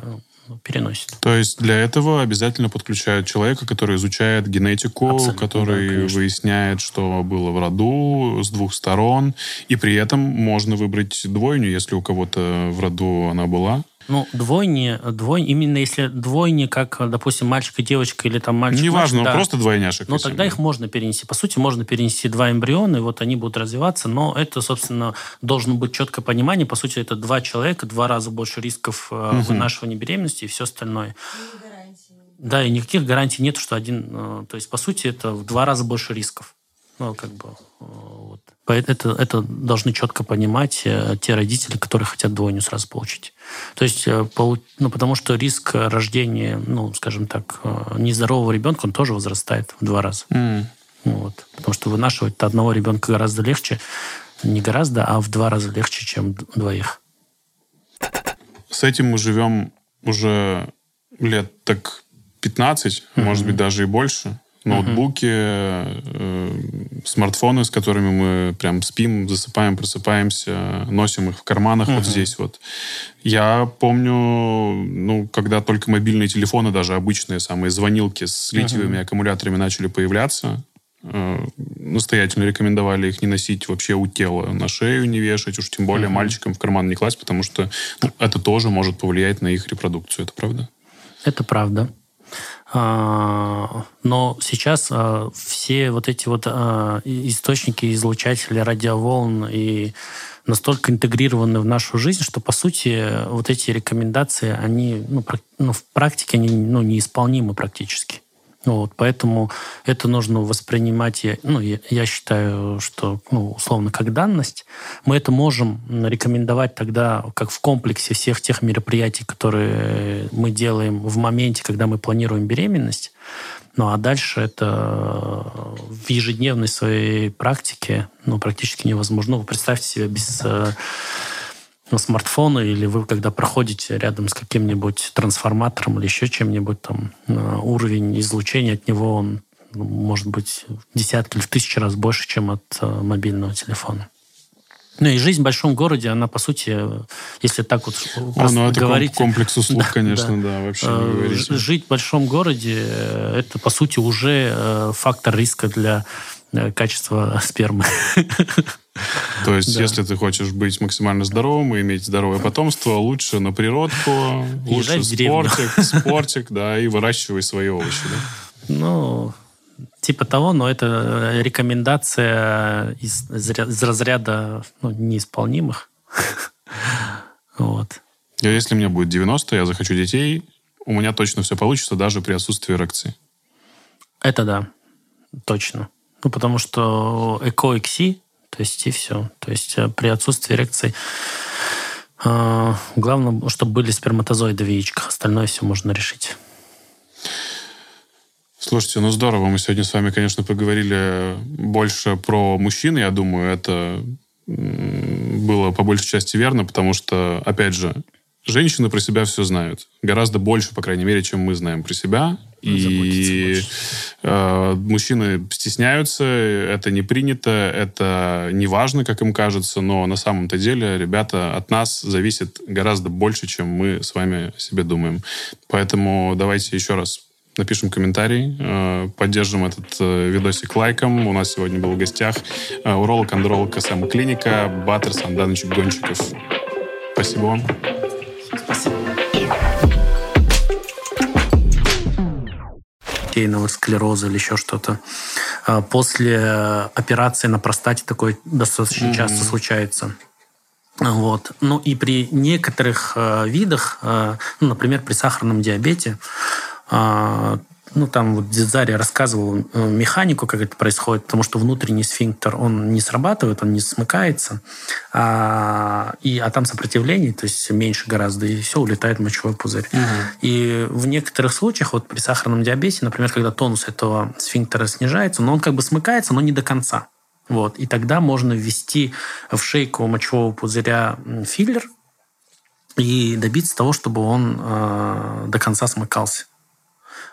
переносит. То есть для этого обязательно подключают человека, который изучает генетику, Абсолютно, который да, выясняет, что было в роду с двух сторон, и при этом можно выбрать двойню, если у кого-то в роду она была. Ну, двойни, двойни, именно если двойни, как, допустим, мальчик и девочка, или там мальчик... Неважно, мальчик, да, просто двойняшек. Ну, тогда их можно перенести. По сути, можно перенести два эмбриона, и вот они будут развиваться, но это, собственно, должно быть четкое понимание. По сути, это два человека, два раза больше рисков угу. вынашивания беременности и все остальное. Да, и никаких гарантий нет, что один... Э, то есть, по сути, это в два раза больше рисков. Ну, как бы... Э, вот. Это, это должны четко понимать э, те родители, которые хотят двойню сразу получить. То есть, э, ну, потому что риск рождения, ну, скажем так, э, нездорового ребенка, он тоже возрастает в два раза. Mm. Вот. Потому что вынашивать одного ребенка гораздо легче, не гораздо, а в два раза легче, чем двоих. С этим мы живем уже лет так 15, mm-hmm. может быть, даже и больше ноутбуки, э, смартфоны, с которыми мы прям спим, засыпаем, просыпаемся, носим их в карманах uh-huh. вот здесь вот. Я помню, ну, когда только мобильные телефоны, даже обычные самые звонилки с литиевыми uh-huh. аккумуляторами начали появляться, э, настоятельно рекомендовали их не носить вообще у тела, на шею не вешать, уж тем более uh-huh. мальчикам в карман не класть, потому что ну, это тоже может повлиять на их репродукцию. Это правда? Это правда. А, но сейчас а, все вот эти вот а, источники, излучатели радиоволн и настолько интегрированы в нашу жизнь, что, по сути, вот эти рекомендации, они ну, ну, в практике они ну, неисполнимы практически. Вот, поэтому это нужно воспринимать, ну, я, я считаю, что, ну, условно, как данность. Мы это можем рекомендовать тогда, как в комплексе всех тех мероприятий, которые мы делаем в моменте, когда мы планируем беременность. Ну, а дальше это в ежедневной своей практике, ну, практически невозможно. Вы представьте себе без э, смартфона, или вы, когда проходите рядом с каким-нибудь трансформатором или еще чем-нибудь, там э, уровень излучения от него, он ну, может быть в десятки или в тысячи раз больше, чем от э, мобильного телефона. Ну и жизнь в большом городе, она, по сути, если так вот О, ну это говорить... комплекс услуг, да, конечно, да, да вообще не э, Жить в большом городе, это, по сути, уже фактор риска для качества спермы. То есть, да. если ты хочешь быть максимально здоровым и иметь здоровое потомство, лучше на природку, лучше спортик, спортик, да, и выращивай свои овощи, да? Ну, типа того, но это рекомендация из, из разряда ну, неисполнимых. Вот. И если мне будет 90, я захочу детей, у меня точно все получится, даже при отсутствии эрекции. Это да, точно. Ну, потому что ЭКО-ЭКСИ то есть и все. То есть э, при отсутствии эрекции э, главное, чтобы были сперматозоиды в яичках. Остальное все можно решить. Слушайте, ну здорово. Мы сегодня с вами, конечно, поговорили больше про мужчин. Я думаю, это было по большей части верно, потому что, опять же, женщины про себя все знают. Гораздо больше, по крайней мере, чем мы знаем про себя. И э, мужчины стесняются, это не принято, это не важно, как им кажется, но на самом-то деле, ребята, от нас зависит гораздо больше, чем мы с вами себе думаем. Поэтому давайте еще раз напишем комментарий, э, поддержим этот э, видосик лайком. У нас сегодня был в гостях э, уролог, андролог КСМ Клиника Батер Санданович Гончиков. Спасибо вам. Спасибо. Литейного склероза или еще что-то. А после операции на простате такое достаточно mm-hmm. часто случается. Вот. Ну и при некоторых э, видах, э, ну, например, при сахарном диабете, э, ну, там вот Дзидзари рассказывал э, механику, как это происходит, потому что внутренний сфинктер, он не срабатывает, он не смыкается, а, и, а там сопротивление, то есть меньше гораздо, и все, улетает в мочевой пузырь. Угу. И в некоторых случаях, вот при сахарном диабете, например, когда тонус этого сфинктера снижается, но он как бы смыкается, но не до конца. Вот. И тогда можно ввести в шейку мочевого пузыря филлер и добиться того, чтобы он э, до конца смыкался.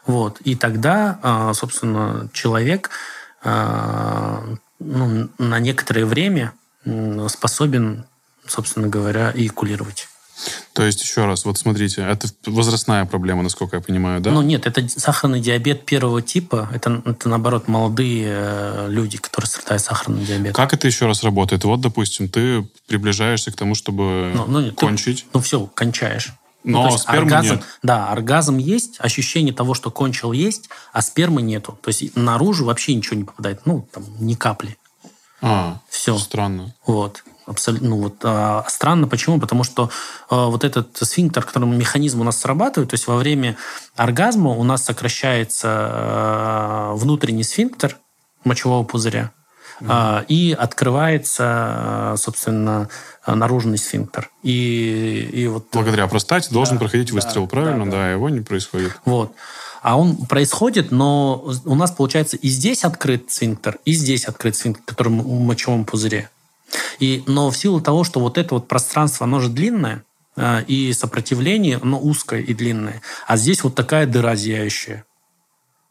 Вот. И тогда, э, собственно, человек э, ну, на некоторое время способен, собственно говоря, эякулировать. То есть, еще раз, вот смотрите, это возрастная проблема, насколько я понимаю, да? Ну нет, это сахарный диабет первого типа. Это, это наоборот, молодые э, люди, которые страдают сахарным диабетом. Как это еще раз работает? Вот, допустим, ты приближаешься к тому, чтобы ну, ну, кончить. Ты, ну все, кончаешь. Но ну, спермы оргазм, нет. Да, оргазм есть, ощущение того, что кончил есть, а спермы нету. То есть наружу вообще ничего не попадает. Ну, там, ни капли. А, все. Странно. Вот. Абсолютно. Ну, вот, а, странно. Почему? Потому что а, вот этот сфинктер, который механизм у нас срабатывает, то есть во время оргазма у нас сокращается а, внутренний сфинктер мочевого пузыря, mm и открывается, собственно, наружный сфинктер. И, и вот, Благодаря простате должен да, проходить выстрел, да, правильно? Да, да. да, его не происходит. Вот. А он происходит, но у нас получается и здесь открыт сфинктер, и здесь открыт сфинктер, который в мочевом пузыре. И, но в силу того, что вот это вот пространство, оно же длинное, э, и сопротивление, оно узкое и длинное. А здесь вот такая дыра зияющая.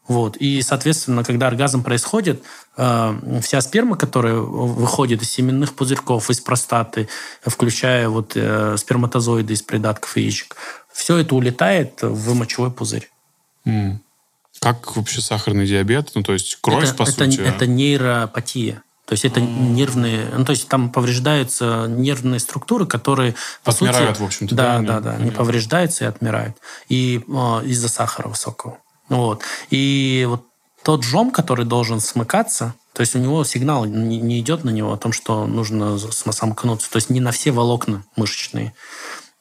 Вот. И, соответственно, когда оргазм происходит, э, вся сперма, которая выходит из семенных пузырьков, из простаты, включая вот э, сперматозоиды из придатков яичек, все это улетает в мочевой пузырь. Mm. Как вообще сахарный диабет? Ну, то есть кровь, это, по это, сути? Это нейропатия. То есть это нервные, ну, то есть там повреждаются нервные структуры, которые по отмирают, сути, в общем-то. Да, да, да, они повреждаются и отмирают. И э, из-за сахара высокого. Вот. И вот тот жом, который должен смыкаться, то есть у него сигнал не, идет на него о том, что нужно сомкнуться. То есть не на все волокна мышечные.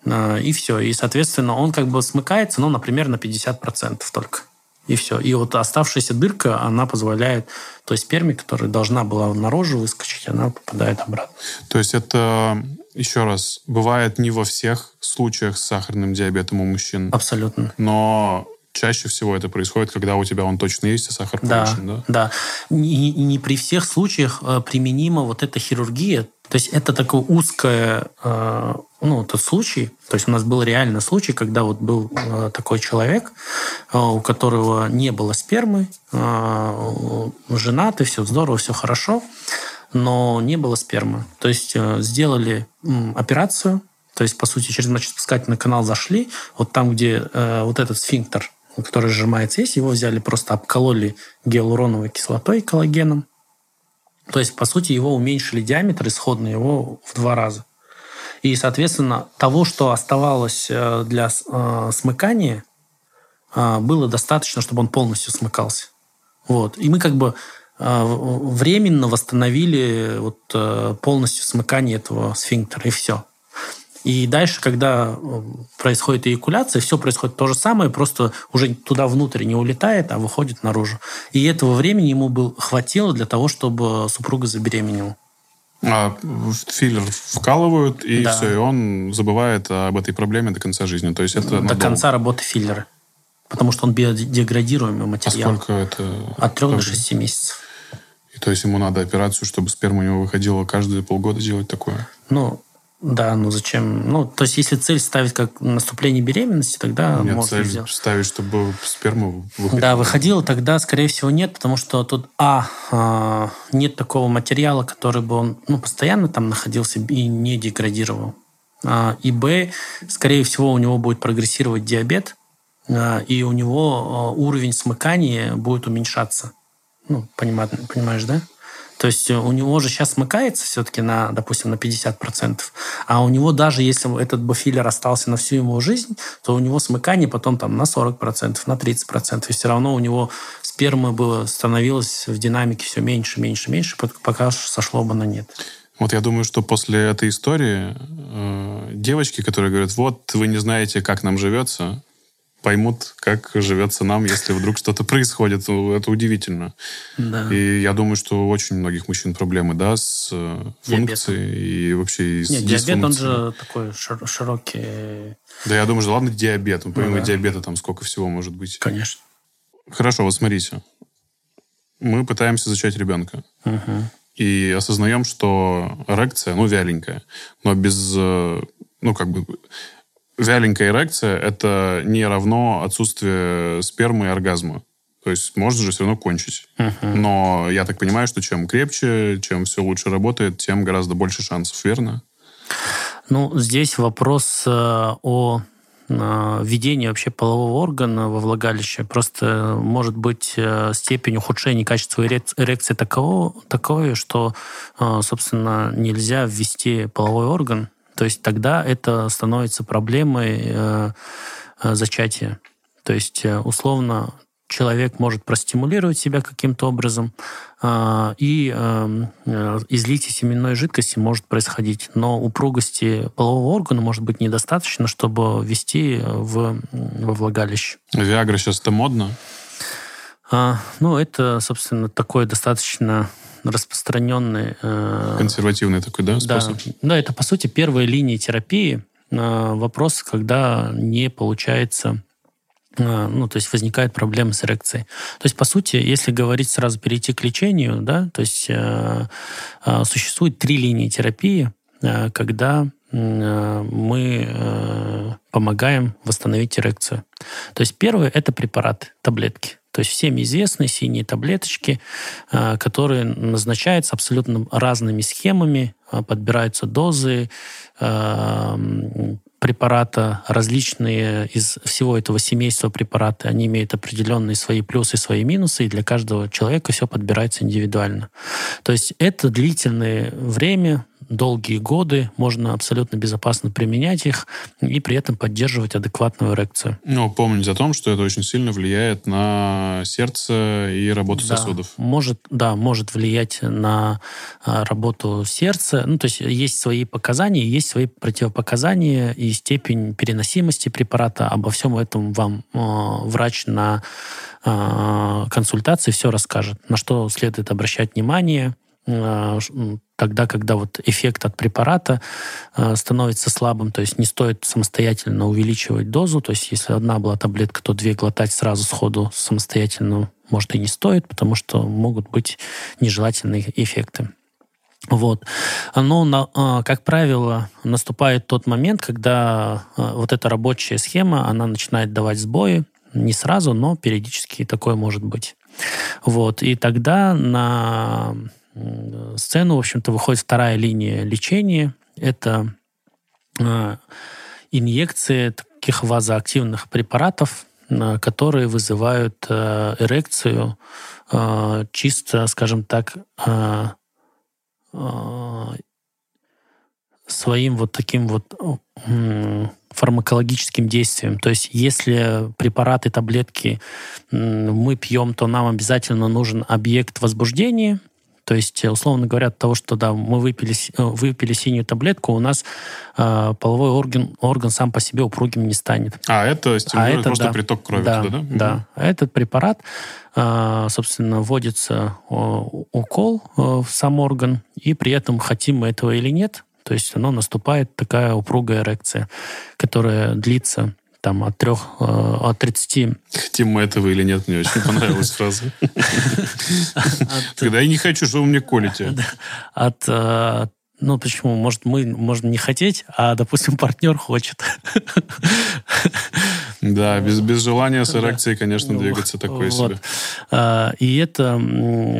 Э, и все. И, соответственно, он как бы смыкается, ну, например, на 50% только и все. И вот оставшаяся дырка, она позволяет той сперме, которая должна была наружу выскочить, она попадает обратно. То есть это, еще раз, бывает не во всех случаях с сахарным диабетом у мужчин? Абсолютно. Но чаще всего это происходит, когда у тебя он точно есть, а сахар повышен, да? Да, И не при всех случаях э, применима вот эта хирургия, то есть это такое узкое, э, ну, тот случай, то есть у нас был реальный случай, когда вот был э, такой человек, э, у которого не было спермы, женатый, все здорово, все хорошо, но не было спермы. То есть сделали операцию, то есть, по сути, через мочеиспускательный канал зашли, вот там, где вот этот сфинктер, который сжимается, есть, его взяли, просто обкололи гиалуроновой кислотой, коллагеном, то есть, по сути, его уменьшили диаметр исходный его в два раза. И, соответственно, того, что оставалось э, для э, смыкания, э, было достаточно, чтобы он полностью смыкался. Вот. И мы как бы временно восстановили вот полностью смыкание этого сфинктера, и все. И дальше, когда э, происходит эякуляция, все происходит то же самое, просто уже туда внутрь не улетает, а выходит наружу. И этого времени ему был, хватило для того, чтобы супруга забеременела. А филлер вкалывают, и да. все, и он забывает об этой проблеме до конца жизни. То есть это до надолго. конца работы филлера. Потому что он биодеградируемый материал. А сколько это? От трех до шести месяцев. И то есть ему надо операцию, чтобы сперма у него выходила каждые полгода делать такое? Ну, да, ну зачем? Ну, то есть, если цель ставить как наступление беременности, тогда нет, можно цель сделать. ставить, чтобы сперма выходила. Да, выходила, тогда, скорее всего, нет, потому что тут, а, а, нет такого материала, который бы он ну, постоянно там находился и не деградировал. А, и, б, скорее всего, у него будет прогрессировать диабет, а, и у него уровень смыкания будет уменьшаться. Ну, понимаешь, понимаешь да? То есть у него же сейчас смыкается все-таки на, допустим, на 50%, а у него даже если этот буфилер остался на всю его жизнь, то у него смыкание потом там на 40%, на 30%. И все равно у него спермы было, становилось в динамике все меньше, меньше, меньше, пока сошло бы на нет. Вот я думаю, что после этой истории э, девочки, которые говорят, вот вы не знаете, как нам живется, поймут, как живется нам, если вдруг что-то происходит. Ну, это удивительно. Да. И я думаю, что у очень многих мужчин проблемы, да, с э, функцией и вообще с Нет, диабет, он же такой шир- широкий, Да, я думаю, что ладно, диабет. Ну, помимо да. диабета там сколько всего может быть. конечно. Хорошо, вот смотрите. Мы пытаемся зачать ребенка. Мгм. И осознаем, что эрекция, ну, вяленькая. Но без, э, ну, как бы, вяленькая эрекция – это не равно отсутствие спермы и оргазма. То есть можно же все равно кончить. Но я так понимаю, что чем крепче, чем все лучше работает, тем гораздо больше шансов, верно? Ну, здесь вопрос э, о э, введении вообще полового органа во влагалище. Просто может быть э, степень ухудшения качества эрек- эрекции таково, такое, что, собственно, нельзя ввести половой орган. То есть тогда это становится проблемой э, э, зачатия. То есть, э, условно, человек может простимулировать себя каким-то образом, а, и эм, э, излитие семенной жидкости может происходить. Но упругости полового органа может быть недостаточно, чтобы ввести в, во влагалище. Виагра сейчас это модно. А, ну, это, собственно, такой достаточно распространенный... э, Консервативный такой, да, да, способ? да, это, по сути, первая линия терапии. А, Вопрос, когда не получается а, ну, то есть возникает проблема с эрекцией. То есть, по сути, если говорить сразу перейти к лечению, да, то есть э, э, существует три линии терапии, э, когда э, мы э, помогаем восстановить эрекцию. То есть первое – это препараты, таблетки. То есть всем известные синие таблеточки, э, которые назначаются абсолютно разными схемами, э, подбираются дозы, э, препарата, различные из всего этого семейства препараты, они имеют определенные свои плюсы и свои минусы, и для каждого человека все подбирается индивидуально. То есть это длительное время, долгие годы, можно абсолютно безопасно применять их и при этом поддерживать адекватную эрекцию. Ну, помнить о том, что это очень сильно влияет на сердце и работу Да, сосудов. Может, да, может влиять на а, работу сердца. Ну, то есть есть свои показания, есть свои противопоказания и степень переносимости препарата. Обо всем этом вам а, врач на а, консультации все расскажет, на что следует обращать внимание тогда, когда вот эффект от препарата а, становится слабым, то есть не стоит самостоятельно увеличивать дозу, то есть если одна была таблетка, то две глотать сразу сходу самостоятельно может и не стоит, потому что могут быть нежелательные эффекты. Вот. Но, на- а, как правило, наступает тот момент, когда а, вот эта рабочая схема, она начинает давать сбои, не сразу, но периодически такое может быть. Вот. И тогда на сцену, в общем-то, выходит вторая линия лечения. Это а, инъекции таких вазоактивных препаратов, а, которые вызывают а, эрекцию чисто, скажем так, своим вот таким вот фармакологическим действием. То есть если препараты, таблетки мы пьем, то нам обязательно нужен объект возбуждения. То есть, э, условно говоря, от того, что да, мы выпили, э, выпили синюю таблетку, у нас э, половой орган, орган сам по себе упругим не станет. А это стимулирует просто да. приток крови да, туда, да? Да. А Этот препарат, а, собственно, вводится о, укол э, в сам орган, и при этом хотим мы этого или нет, то есть оно наступает такая упругая эрекция, которая длится там от трех, э, от 30 Хотим мы этого или нет, мне очень понравилась фраза. Когда я не хочу, что вы мне колите. от э, ну, почему? Может, мы можем не хотеть, а, допустим, партнер хочет. Да, без, без желания с эрекцией, конечно, Ну, двигаться такое вот. себе. А, И это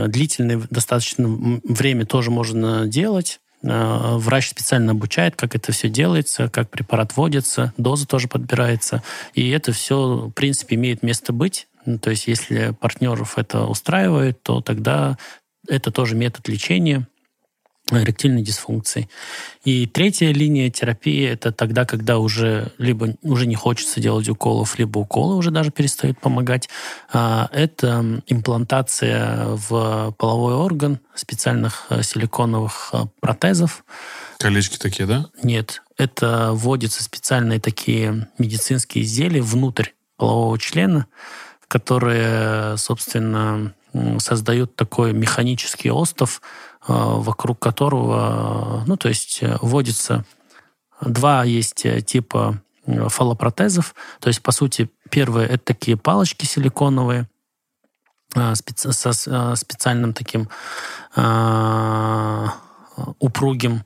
длительное достаточно время тоже можно делать. А, Врач специально обучает, как это все делается, как препарат вводится, доза тоже подбирается. И это все, в принципе, имеет место быть. Ну, То есть, если партнеров это устраивает, то тогда это тоже метод лечения эректильной дисфункции. И третья линия терапии – это тогда, когда уже либо уже не хочется делать уколов, либо уколы уже даже перестают помогать. А, Это имплантация в половой орган специальных э, силиконовых э, протезов. Колечки такие, да? Нет, это вводятся специальные такие медицинские изделия внутрь полового члена, которые, собственно, создают такой механический остов, вокруг которого, ну, то есть вводится два есть типа фалопротезов. То есть, по сути, первые это такие палочки силиконовые специ со специальным таким упругим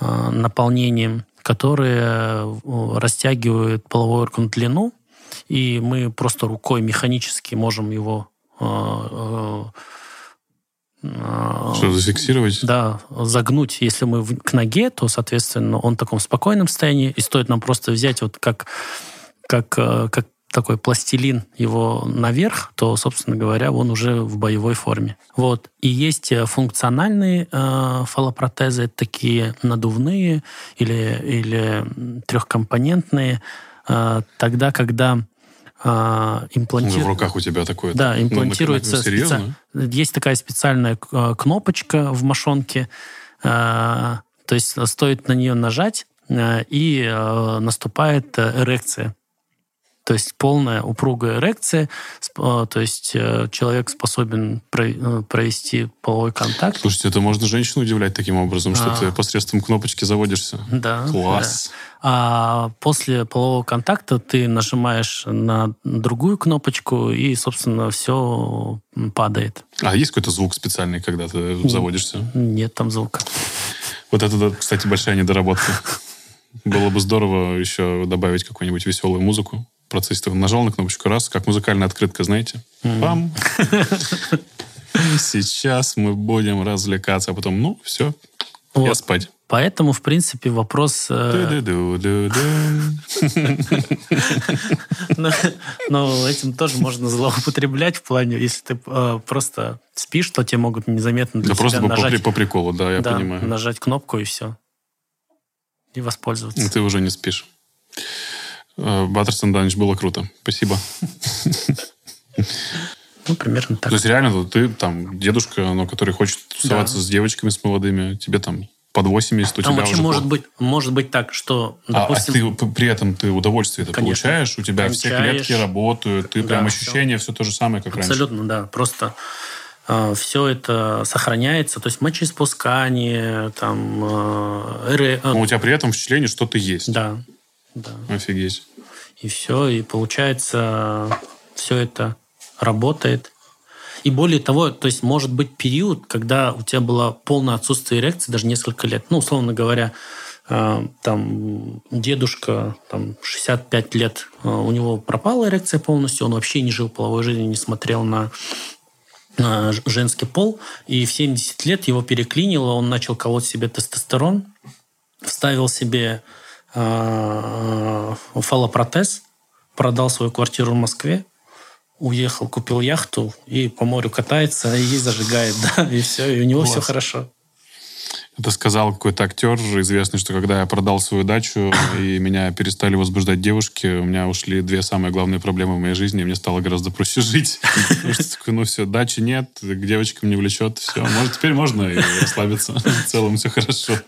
наполнением, которые растягивают половой орган длину, и мы просто рукой механически можем его что, зафиксировать? Да, загнуть. Если мы к ноге, то, соответственно, он в таком спокойном состоянии, и стоит нам просто взять вот как, как, как такой пластилин его наверх, то, собственно говоря, он уже в боевой форме. Вот. И есть э, функциональные э, фалопротезы, такие надувные или, или трехкомпонентные, э, тогда, когда э, имплантируется... В руках у тебя такое. Да, ну, имплантируется... Ну, специ... Есть такая специальная э, кнопочка в мошонке, э, то есть стоит на нее нажать, э, и наступает эрекция. То есть полная упругая эрекция, а, то есть э, человек способен э, провести половой контакт. Слушайте, это можно женщину удивлять таким образом, что а... ты посредством кнопочки заводишься. Да. Класс. Да. А после полового контакта ты нажимаешь на другую кнопочку, и, собственно, все падает. А есть какой-то звук специальный, когда ты заводишься? Нет там звука. Вот это, кстати, большая недоработка. Было бы здорово еще добавить какую-нибудь веселую музыку процессе ты нажал на кнопочку раз, как музыкальная открытка, знаете? Пам! Сейчас мы будем развлекаться, а потом, ну, все, вот. я спать. Поэтому, в принципе, вопрос... Э, но этим тоже можно злоупотреблять в плане, если ты э, просто спишь, то тебе могут незаметно для нажать... по приколу, да, я понимаю. нажать кнопку и все. И воспользоваться. Ты уже не спишь. Э, Баттерсон Данич было круто. Спасибо. Ну, примерно так. То есть реально ты там дедушка, но который хочет тусоваться да. с девочками, с молодыми, тебе там под 80, у там тебя вообще уже... может быть, может быть так, что, допустим... А, а ты при этом ты удовольствие это получаешь? У тебя все клетки работают, ты да, прям ощущение все. все то же самое, как Абсолютно, раньше? Абсолютно, да. Просто э, все это сохраняется, то есть мочеиспускание, там... Э, э, Но у тебя при этом впечатление, что ты есть. Да, да. Офигеть и все, и получается все это работает. И более того, то есть может быть период, когда у тебя было полное отсутствие эрекции, даже несколько лет. Ну, условно говоря, э, там дедушка, там 65 лет, э, у него пропала эрекция полностью, он вообще не жил половой жизнью, не смотрел на женский пол, и в 70 лет его переклинило, он начал колоть себе тестостерон, вставил себе фалопротез, продал свою квартиру в Москве, уехал, купил яхту и по морю катается, и зажигает, да, и все, и у него Класс. все хорошо. Это сказал какой-то актер известный, что когда я продал свою дачу и меня перестали возбуждать девушки, у меня ушли две самые главные проблемы в моей жизни, и мне стало гораздо проще жить. Потому что такой, ну все, дачи нет, к девочкам не влечет, все. Может, теперь можно и расслабиться. В целом все хорошо.